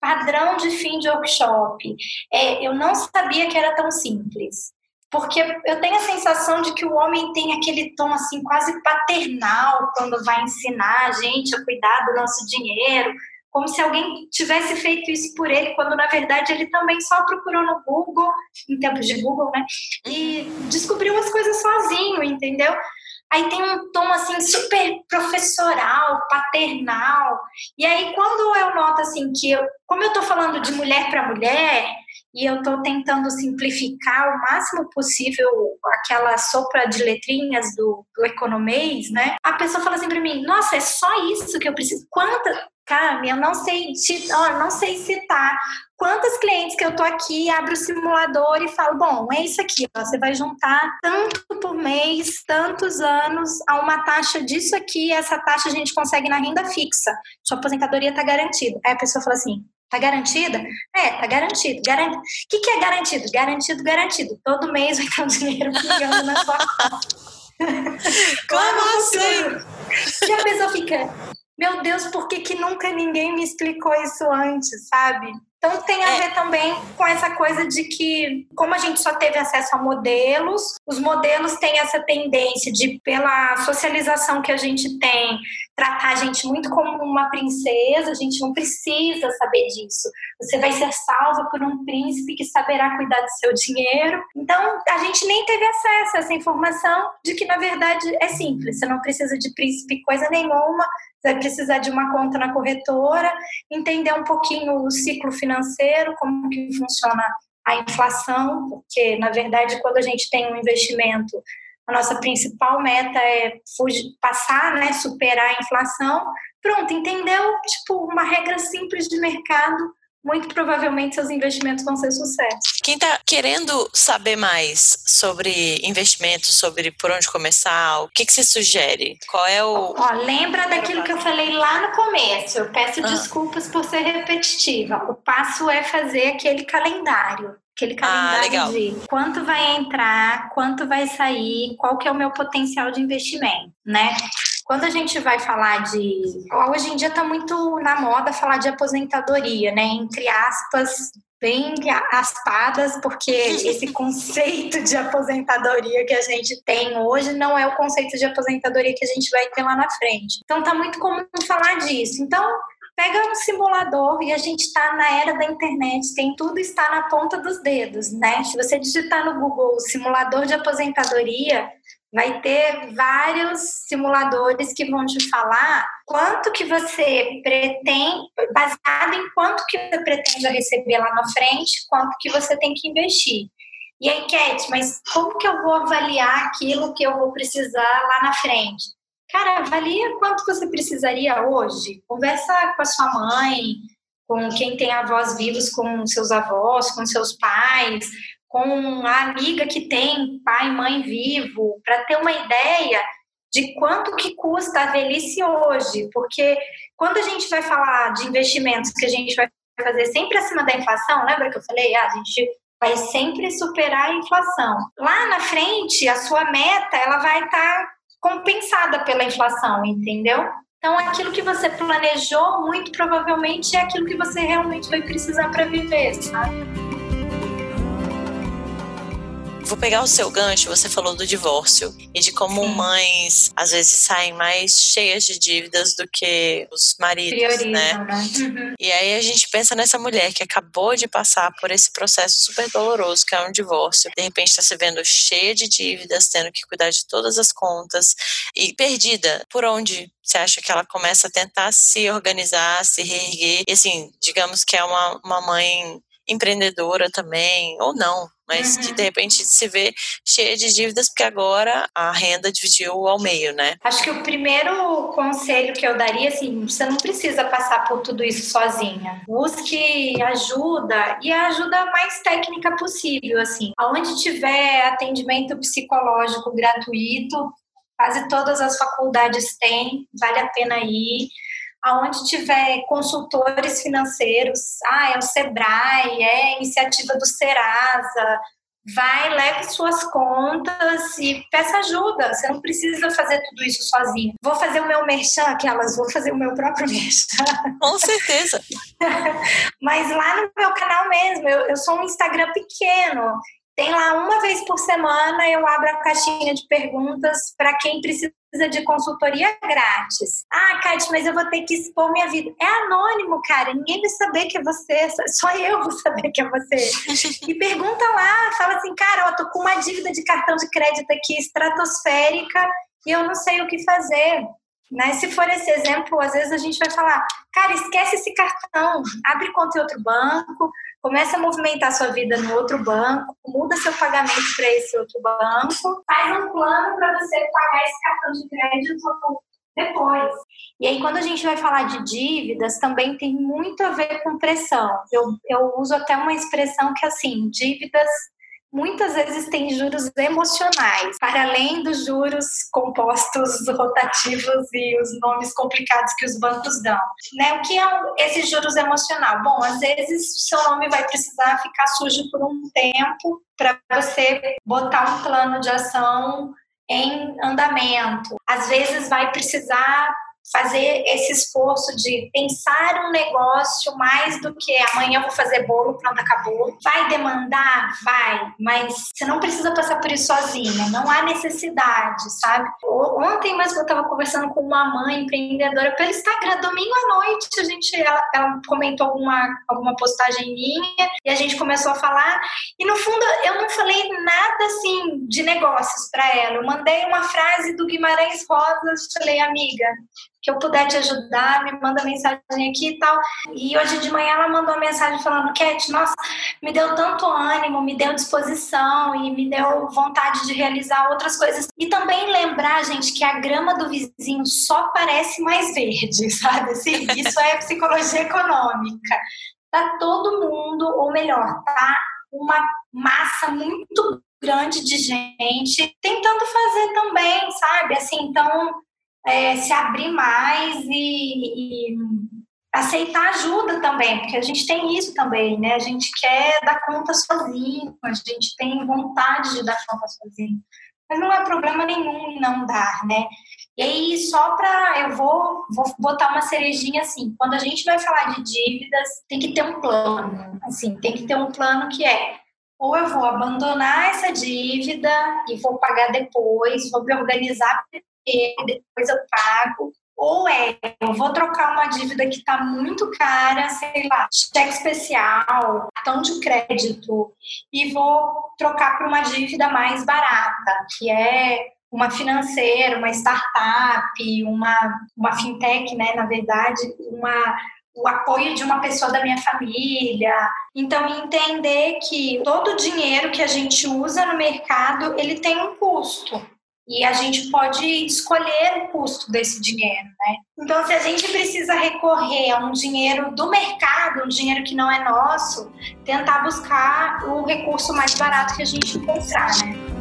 S2: padrão de fim de workshop. É, eu não sabia que era tão simples porque eu tenho a sensação de que o homem tem aquele tom assim quase paternal quando vai ensinar a gente a cuidar do nosso dinheiro, como se alguém tivesse feito isso por ele, quando na verdade ele também só procurou no Google, em tempos de Google, né? E uhum. descobriu as coisas sozinho, entendeu? Aí tem um tom assim super professoral, paternal. E aí quando eu noto assim que eu, como eu tô falando de mulher para mulher, e eu estou tentando simplificar o máximo possível aquela sopa de letrinhas do, do economês, né? A pessoa fala assim para mim: Nossa, é só isso que eu preciso? Quanta. Cami, eu não sei, te, oh, não sei citar quantas clientes que eu tô aqui, abro o simulador e falo, bom, é isso aqui, ó, você vai juntar tanto por mês, tantos anos, a uma taxa disso aqui, essa taxa a gente consegue na renda fixa, sua aposentadoria está garantida. Aí a pessoa fala assim, Tá garantida? É, tá garantido. Garan... O que, que é garantido? Garantido, garantido. Todo mês vai ter um dinheiro pingando na sua conta.
S1: Como assim?
S2: E a pessoa fica, meu Deus, por que, que nunca ninguém me explicou isso antes, sabe? Então tem a é. ver também com essa coisa de que, como a gente só teve acesso a modelos, os modelos têm essa tendência de, pela socialização que a gente tem, tratar a gente muito como uma princesa, a gente não precisa saber disso. Você vai ser salva por um príncipe que saberá cuidar do seu dinheiro. Então, a gente nem teve acesso a essa informação de que, na verdade, é simples. Você não precisa de príncipe coisa nenhuma, você vai precisar de uma conta na corretora, entender um pouquinho o ciclo financeiro, como que funciona a inflação, porque na verdade quando a gente tem um investimento, a nossa principal meta é fugir, passar, né, superar a inflação. Pronto, entendeu? Tipo, uma regra simples de mercado muito provavelmente seus investimentos vão ser sucesso.
S1: Quem está querendo saber mais sobre investimentos, sobre por onde começar, o que, que você sugere? Qual é o.
S2: Ó, lembra daquilo que eu falei lá no começo. Eu peço ah. desculpas por ser repetitiva. O passo é fazer aquele calendário aquele ah, calendário ah, de quanto vai entrar, quanto vai sair, qual que é o meu potencial de investimento, né? Quando a gente vai falar de. Hoje em dia está muito na moda falar de aposentadoria, né? Entre aspas, bem aspadas, porque esse conceito de aposentadoria que a gente tem hoje não é o conceito de aposentadoria que a gente vai ter lá na frente. Então tá muito comum falar disso. Então, pega um simulador e a gente está na era da internet, tem tudo está na ponta dos dedos, né? Se você digitar no Google simulador de aposentadoria, vai ter vários simuladores que vão te falar quanto que você pretende, baseado em quanto que você pretende receber lá na frente, quanto que você tem que investir. E aí, Cat, mas como que eu vou avaliar aquilo que eu vou precisar lá na frente? Cara, avalia quanto você precisaria hoje. Conversa com a sua mãe, com quem tem avós vivos, com seus avós, com seus pais, com a amiga que tem pai e mãe vivo, para ter uma ideia de quanto que custa a velhice hoje, porque quando a gente vai falar de investimentos que a gente vai fazer sempre acima da inflação, lembra que eu falei, ah, a gente vai sempre superar a inflação. Lá na frente, a sua meta, ela vai estar tá compensada pela inflação, entendeu? Então, aquilo que você planejou, muito provavelmente é aquilo que você realmente vai precisar para viver, sabe?
S1: Vou pegar o seu gancho, você falou do divórcio e de como Sim. mães às vezes saem mais cheias de dívidas do que os maridos, Priorizam, né? né? Uhum. E aí a gente pensa nessa mulher que acabou de passar por esse processo super doloroso, que é um divórcio. De repente está se vendo cheia de dívidas, tendo que cuidar de todas as contas e perdida. Por onde você acha que ela começa a tentar se organizar, se reerguer? E assim, digamos que é uma, uma mãe empreendedora também, ou não, mas uhum. que de repente se vê cheia de dívidas porque agora a renda dividiu ao meio, né?
S2: Acho que o primeiro conselho que eu daria, assim, você não precisa passar por tudo isso sozinha. Busque ajuda e a ajuda mais técnica possível, assim. Aonde tiver atendimento psicológico gratuito, quase todas as faculdades têm, vale a pena ir aonde tiver consultores financeiros, ah, é o Sebrae, é a iniciativa do Serasa, vai, leve suas contas e peça ajuda. Você não precisa fazer tudo isso sozinho. Vou fazer o meu merchan, aquelas, vou fazer o meu próprio merchan.
S1: Com certeza.
S2: Mas lá no meu canal mesmo, eu, eu sou um Instagram pequeno. Tem lá uma vez por semana eu abro a caixinha de perguntas para quem precisa de consultoria grátis. Ah, Kate, mas eu vou ter que expor minha vida. É anônimo, cara. Ninguém vai saber que é você. Só eu vou saber que é você. E pergunta lá, fala assim, cara, eu tô com uma dívida de cartão de crédito aqui estratosférica e eu não sei o que fazer. Né? Se for esse exemplo, às vezes a gente vai falar, cara, esquece esse cartão, abre conta em outro banco, começa a movimentar sua vida no outro banco, muda seu pagamento para esse outro banco, faz um plano para você pagar esse cartão de crédito depois. E aí, quando a gente vai falar de dívidas, também tem muito a ver com pressão. Eu, eu uso até uma expressão que, assim, dívidas muitas vezes têm juros emocionais, para além dos juros compostos rotativos e os nomes complicados que os bancos dão. Né? O que é esse juros emocional? Bom, às vezes o seu nome vai precisar ficar sujo por um tempo para você botar um plano de ação em andamento. Às vezes vai precisar fazer esse esforço de pensar um negócio mais do que amanhã vou fazer bolo, pronto, acabou. Vai demandar? Vai, mas você não precisa passar por isso sozinha, não há necessidade, sabe? Ontem mesmo eu estava conversando com uma mãe empreendedora pelo Instagram, domingo à noite, a gente, ela, ela comentou alguma, alguma postagem minha e a gente começou a falar, e no fundo eu não falei nada assim de negócios para ela, eu mandei uma frase do Guimarães Rosa, falei, amiga, que eu puder te ajudar, me manda mensagem aqui e tal. E hoje de manhã ela mandou uma mensagem falando, Cat, nossa, me deu tanto ânimo, me deu disposição e me deu vontade de realizar outras coisas. E também lembrar, gente, que a grama do vizinho só parece mais verde, sabe? Assim, isso é psicologia econômica. Tá todo mundo, ou melhor, tá uma massa muito grande de gente tentando fazer também, sabe? Assim, então é, se abrir mais e, e, aceitar ajuda também, porque a gente tem isso também, né? A gente quer dar conta sozinho, a gente tem vontade de dar conta sozinho. Mas não é problema nenhum em não dar, né? E aí, só para. Eu vou, vou botar uma cerejinha assim. Quando a gente vai falar de dívidas, tem que ter um plano. Assim, tem que ter um plano que é ou eu vou abandonar essa dívida e vou pagar depois, vou me organizar depois eu pago. Ou é, eu vou trocar uma dívida que está muito cara, sei lá, cheque especial, cartão de crédito, e vou trocar por uma dívida mais barata, que é uma financeira, uma startup, uma, uma fintech, né, na verdade, uma o apoio de uma pessoa da minha família. Então, entender que todo o dinheiro que a gente usa no mercado, ele tem um custo e a gente pode escolher o custo desse dinheiro, né? Então, se a gente precisa recorrer a um dinheiro do mercado, um dinheiro que não é nosso, tentar buscar o recurso mais barato que a gente encontrar, né?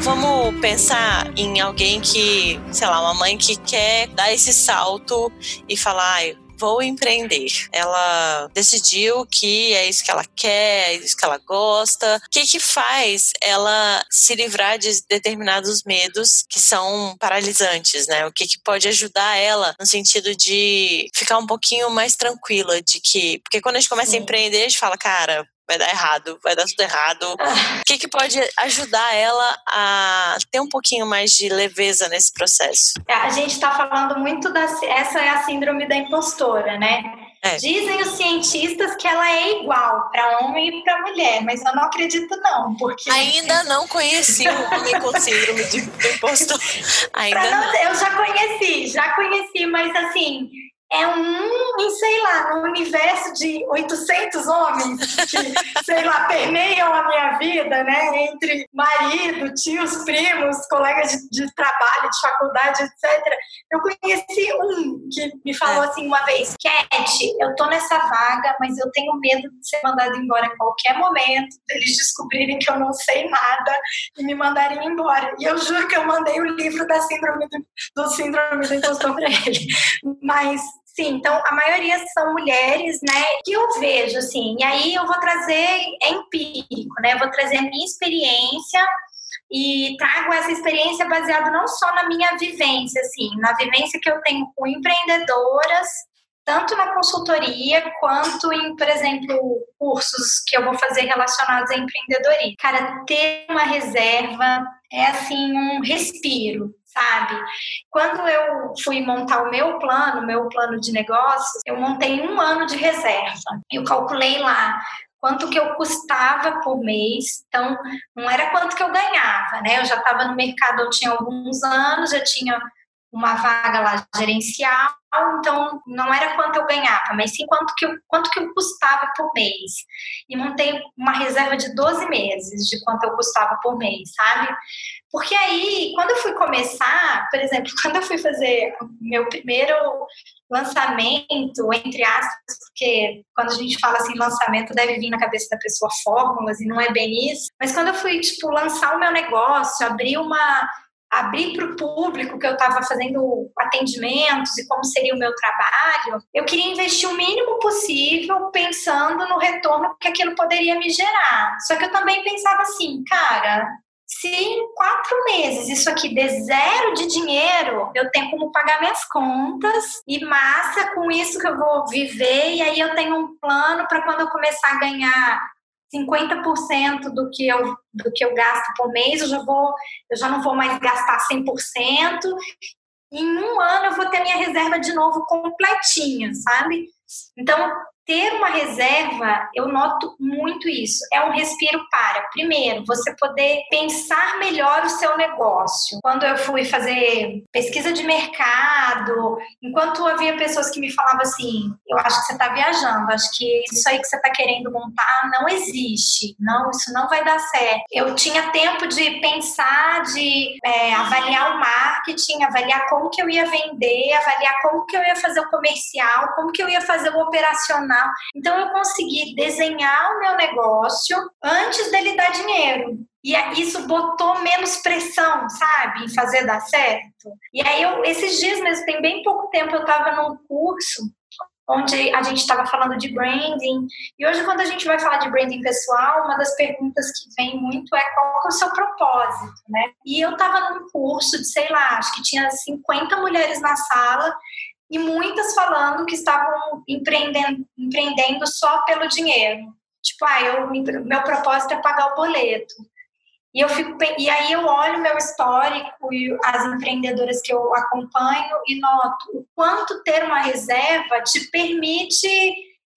S1: Vamos pensar em alguém que, sei lá, uma mãe que quer dar esse salto e falar, ah, vou empreender. Ela decidiu que é isso que ela quer, é isso que ela gosta. O que que faz ela se livrar de determinados medos que são paralisantes, né? O que que pode ajudar ela no sentido de ficar um pouquinho mais tranquila de que, porque quando a gente começa a empreender, a gente fala, cara, vai dar errado, vai dar tudo errado. Ah. O que, que pode ajudar ela a ter um pouquinho mais de leveza nesse processo?
S2: É, a gente está falando muito da. Essa é a síndrome da impostora, né? É. Dizem os cientistas que ela é igual para homem e para mulher, mas eu não acredito não, porque
S1: ainda não conheci um homem com síndrome de impostor. Ainda
S2: não, não. Eu já conheci, já conheci, mas assim é um, sei lá, no universo de 800 homens que, sei lá, permeiam a minha vida, né? Entre marido, tios, primos, colegas de, de trabalho, de faculdade, etc. Eu conheci um que me falou é. assim uma vez: Cat, eu tô nessa vaga, mas eu tenho medo de ser mandado embora a qualquer momento, eles descobrirem que eu não sei nada e me mandarem embora. E eu juro que eu mandei o livro da síndrome do, do síndrome do impostor para ele. Mas Sim, então a maioria são mulheres, né? Que eu vejo, assim. E aí eu vou trazer é empírico, né? Eu vou trazer a minha experiência e trago essa experiência baseada não só na minha vivência, assim, na vivência que eu tenho com empreendedoras, tanto na consultoria quanto em, por exemplo, cursos que eu vou fazer relacionados a empreendedorismo. Cara, ter uma reserva é assim um respiro, sabe? Quando eu fui montar o meu plano, meu plano de negócios, eu montei um ano de reserva. Eu calculei lá quanto que eu custava por mês, então não era quanto que eu ganhava, né? Eu já estava no mercado, eu tinha alguns anos, já tinha uma vaga lá gerencial, então não era quanto eu ganhava, mas sim quanto que eu, quanto que eu custava por mês. E montei uma reserva de 12 meses de quanto eu custava por mês, sabe? Porque aí, quando eu fui começar, por exemplo, quando eu fui fazer meu primeiro lançamento, entre aspas, porque quando a gente fala assim lançamento, deve vir na cabeça da pessoa fórmulas e não é bem isso. Mas quando eu fui, tipo, lançar o meu negócio, abrir uma abrir para o público que eu estava fazendo atendimentos e como seria o meu trabalho, eu queria investir o mínimo possível pensando no retorno que aquilo poderia me gerar. Só que eu também pensava assim, cara, se em quatro meses isso aqui der zero de dinheiro, eu tenho como pagar minhas contas e massa com isso que eu vou viver, e aí eu tenho um plano para quando eu começar a ganhar 50% do que eu do que eu gasto por mês, eu já vou eu já não vou mais gastar 100%. Em um ano eu vou ter minha reserva de novo completinha, sabe? Então, ter uma reserva, eu noto muito isso. É um respiro para, primeiro, você poder pensar melhor o seu negócio. Quando eu fui fazer pesquisa de mercado, enquanto havia pessoas que me falavam assim: eu acho que você está viajando, acho que isso aí que você está querendo montar não existe, não, isso não vai dar certo. Eu tinha tempo de pensar, de é, avaliar o marketing, avaliar como que eu ia vender, avaliar como que eu ia fazer o comercial, como que eu ia fazer o operacional então eu consegui desenhar o meu negócio antes dele dar dinheiro. E isso botou menos pressão, sabe, em fazer dar certo. E aí, eu, esses dias mesmo, tem bem pouco tempo, eu estava num curso onde a gente estava falando de branding. E hoje, quando a gente vai falar de branding pessoal, uma das perguntas que vem muito é qual é o seu propósito, né? E eu estava num curso de, sei lá, acho que tinha 50 mulheres na sala e muitas falando que estavam empreendendo, empreendendo só pelo dinheiro. Tipo, ah, eu, meu propósito é pagar o boleto. E, eu fico, e aí eu olho meu histórico e as empreendedoras que eu acompanho e noto o quanto ter uma reserva te permite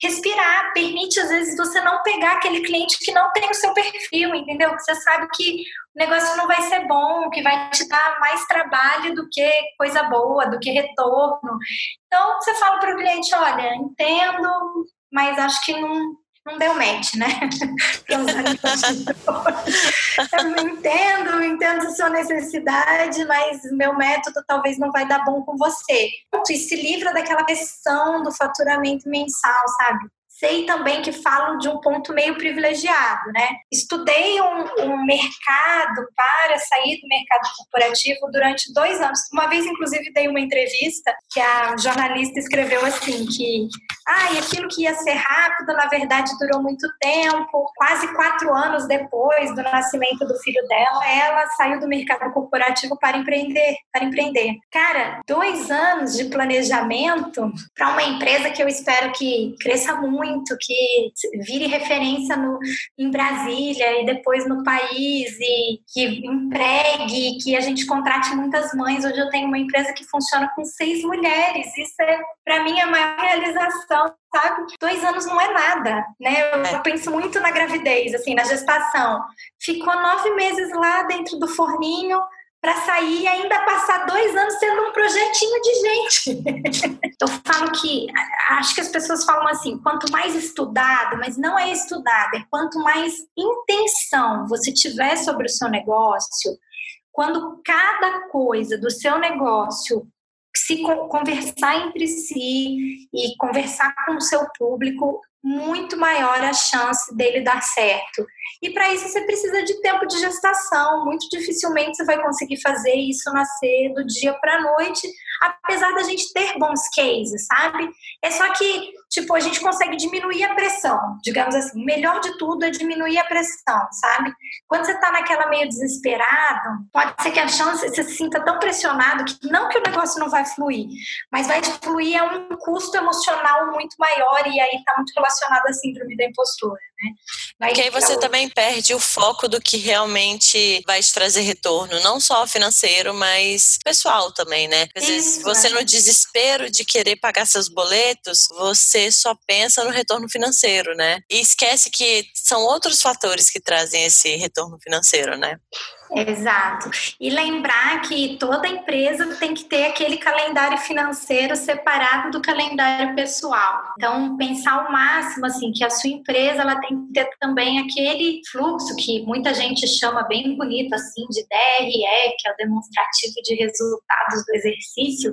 S2: respirar, permite às vezes você não pegar aquele cliente que não tem o seu perfil, entendeu? Que você sabe que o negócio não vai ser bom, que vai te dar mais trabalho do que coisa boa, do que retorno. Então você fala para o cliente, olha, entendo, mas acho que não não deu match, né? eu não entendo, entendo a sua necessidade, mas meu método talvez não vai dar bom com você. E se livra daquela questão do faturamento mensal, sabe? sei também que falam de um ponto meio privilegiado, né? Estudei um, um, mercado para sair do mercado corporativo durante dois anos. Uma vez, inclusive, dei uma entrevista que a jornalista escreveu assim que ah, e aquilo que ia ser rápido, na verdade, durou muito tempo. Quase quatro anos depois do nascimento do filho dela, ela saiu do mercado corporativo para empreender. Para empreender. Cara, dois anos de planejamento para uma empresa que eu espero que cresça muito, que vire referência no, em Brasília e depois no país e que empregue, que a gente contrate muitas mães. Hoje eu tenho uma empresa que funciona com seis mulheres. Isso é, para mim, a maior realização sabe? Dois anos não é nada, né? Eu, é. penso muito na gravidez, assim, na gestação. Ficou nove meses lá dentro do forninho para sair e ainda passar dois anos sendo um projetinho de gente. eu falo que acho que as pessoas falam assim, quanto mais estudado, mas não é estudado, é quanto mais intenção você tiver sobre o seu negócio, quando cada coisa do seu negócio se conversar entre si e conversar com o seu público, muito maior a chance dele dar certo. E para isso você precisa de tempo de gestação. Muito dificilmente você vai conseguir fazer isso nascer do dia para a noite, apesar da gente ter bons cases, sabe? É só que, tipo, a gente consegue diminuir a pressão, digamos assim. O melhor de tudo é diminuir a pressão, sabe? Quando você está naquela meio desesperado, pode ser que a chance você se sinta tão pressionado que não que o negócio não vai fluir, mas vai fluir a um custo emocional muito maior e aí está muito relacionado à síndrome da impostura, né?
S1: Vai Porque aí você também perde o foco do que realmente vai te trazer retorno, não só financeiro, mas pessoal também, né? Às vezes você no desespero de querer pagar seus boletos, você só pensa no retorno financeiro, né? E esquece que são outros fatores que trazem esse retorno financeiro, né?
S2: Exato. E lembrar que toda empresa tem que ter aquele calendário financeiro separado do calendário pessoal. Então, pensar ao máximo assim que a sua empresa ela tem que ter também aquele fluxo que muita gente chama bem bonito assim de DRE, que é o demonstrativo de resultados do exercício,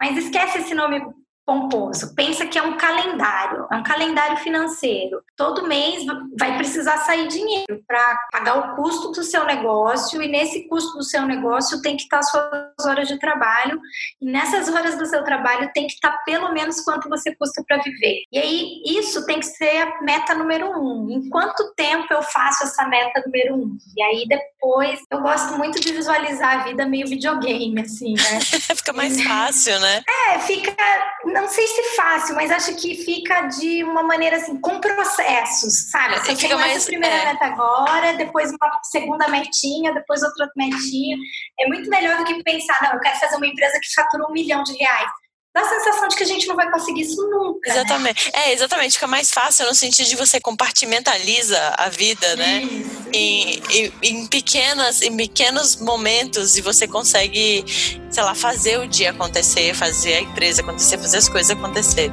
S2: mas esquece esse nome pomposo. Pensa que é um calendário, é um calendário financeiro. Todo mês vai precisar sair dinheiro para pagar o custo do seu negócio e nesse custo do seu negócio tem que estar as suas horas de trabalho e nessas horas do seu trabalho tem que estar pelo menos quanto você custa para viver. E aí isso tem que ser a meta número um. Em quanto tempo eu faço essa meta número um? E aí depois eu gosto muito de visualizar a vida meio videogame assim, né?
S1: fica mais fácil, né?
S2: É, fica não sei se fácil, mas acho que fica de uma maneira assim, com processos, sabe? Você fica mais essa primeira é. meta agora, depois uma segunda metinha, depois outra metinha. É muito melhor do que pensar, não, eu quero fazer uma empresa que fatura um milhão de reais dá a sensação de que a gente não vai conseguir isso nunca.
S1: Né? Exatamente. Né? É, exatamente. Fica mais fácil no sentido de você compartimentaliza a vida, né? Isso, em, em, em, pequenas, em pequenos momentos e você consegue, sei lá, fazer o dia acontecer, fazer a empresa acontecer, fazer as coisas acontecer.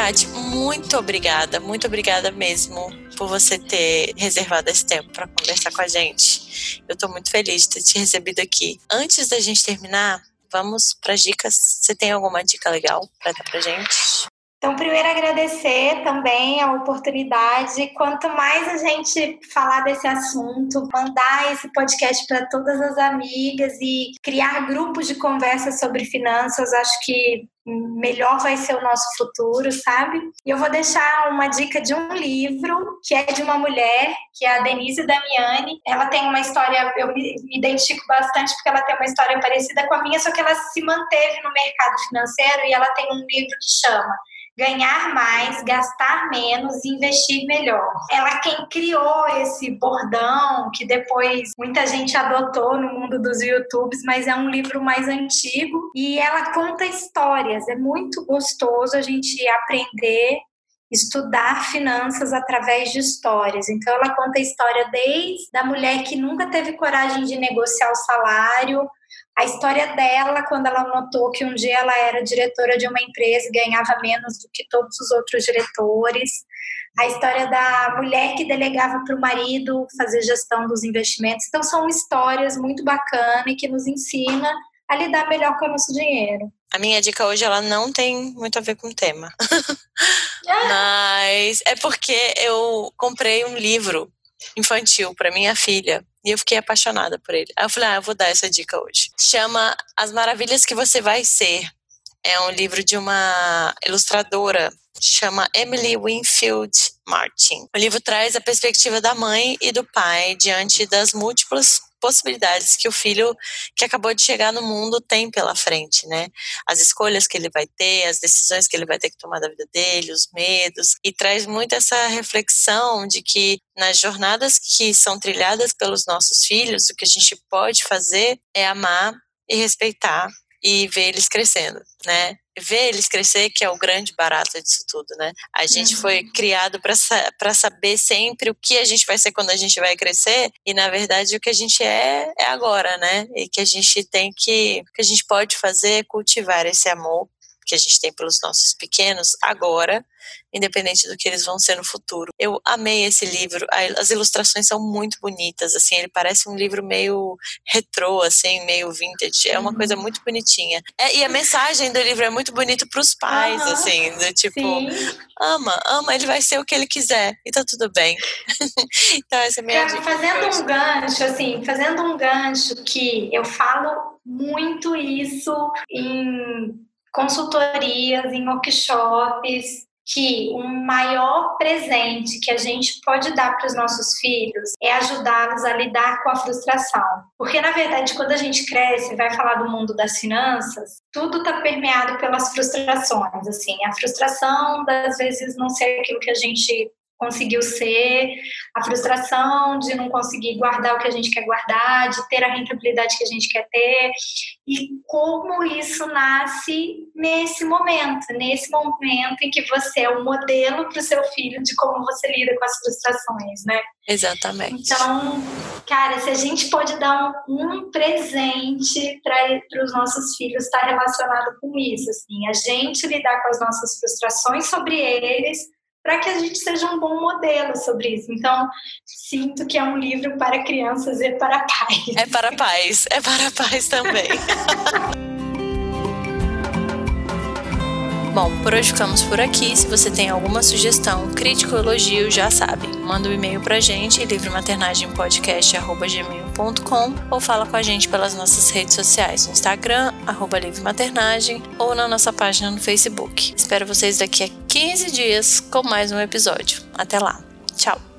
S1: Kate, muito obrigada, muito obrigada mesmo por você ter reservado esse tempo para conversar com a gente. Eu estou muito feliz de ter te recebido aqui. Antes da gente terminar, vamos para as dicas. Você tem alguma dica legal para dar para gente?
S2: Então, primeiro agradecer também a oportunidade. Quanto mais a gente falar desse assunto, mandar esse podcast para todas as amigas e criar grupos de conversa sobre finanças, acho que melhor vai ser o nosso futuro, sabe? E eu vou deixar uma dica de um livro que é de uma mulher, que é a Denise Damiani. Ela tem uma história, eu me identifico bastante porque ela tem uma história parecida com a minha, só que ela se manteve no mercado financeiro e ela tem um livro que chama ganhar mais, gastar menos e investir melhor. Ela quem criou esse bordão que depois muita gente adotou no mundo dos YouTubes, mas é um livro mais antigo e ela conta histórias. É muito gostoso a gente aprender estudar finanças através de histórias. Então ela conta a história desde a mulher que nunca teve coragem de negociar o salário a história dela, quando ela notou que um dia ela era diretora de uma empresa e ganhava menos do que todos os outros diretores. A história da mulher que delegava para o marido fazer gestão dos investimentos. Então, são histórias muito bacanas e que nos ensina a lidar melhor com o nosso dinheiro.
S1: A minha dica hoje ela não tem muito a ver com o tema. Ah. Mas é porque eu comprei um livro infantil para minha filha e eu fiquei apaixonada por ele. Aí eu falei, ah, eu vou dar essa dica hoje. Chama As Maravilhas que Você Vai Ser, É um livro de uma ilustradora chama Emily Winfield Martin. O livro traz a perspectiva da mãe e do pai diante das múltiplas possibilidades que o filho que acabou de chegar no mundo tem pela frente, né? As escolhas que ele vai ter, as decisões que ele vai ter que tomar da vida dele, os medos, e traz muito essa reflexão de que nas jornadas que são trilhadas pelos nossos filhos, o que a gente pode fazer é amar e respeitar e ver eles crescendo, né? Ver eles crescer que é o grande barato disso tudo, né? A gente uhum. foi criado para saber sempre o que a gente vai ser quando a gente vai crescer e na verdade o que a gente é é agora, né? E que a gente tem que o que a gente pode fazer é cultivar esse amor que a gente tem pelos nossos pequenos agora, independente do que eles vão ser no futuro. Eu amei esse livro, as ilustrações são muito bonitas, assim, ele parece um livro meio retrô, assim, meio vintage, é uma coisa uhum. muito bonitinha. É, e a mensagem do livro é muito bonito para os pais, uhum. assim, do tipo, Sim. ama, ama, ele vai ser o que ele quiser e tá tudo bem. então essa é a minha
S2: dica. Fazendo um gancho, assim, fazendo um gancho que eu falo muito isso em consultorias, em workshops, que o maior presente que a gente pode dar para os nossos filhos é ajudá-los a lidar com a frustração. Porque, na verdade, quando a gente cresce e vai falar do mundo das finanças, tudo está permeado pelas frustrações. Assim, a frustração das vezes não ser aquilo que a gente conseguiu ser, a frustração de não conseguir guardar o que a gente quer guardar, de ter a rentabilidade que a gente quer ter, e como isso nasce nesse momento, nesse momento em que você é o modelo para o seu filho de como você lida com as frustrações, né?
S1: Exatamente.
S2: Então, cara, se a gente pode dar um, um presente para os nossos filhos, está relacionado com isso, assim, a gente lidar com as nossas frustrações sobre eles para que a gente seja um bom modelo sobre isso. Então, sinto que é um livro para crianças e para pais.
S1: É para pais, é para pais também. Bom, por hoje ficamos por aqui. Se você tem alguma sugestão, crítica ou elogio, já sabe. Manda um e-mail pra gente, livrematernagempodcast.gmail.com ou fala com a gente pelas nossas redes sociais, no Instagram, arroba livrematernagem ou na nossa página no Facebook. Espero vocês daqui a 15 dias com mais um episódio. Até lá. Tchau!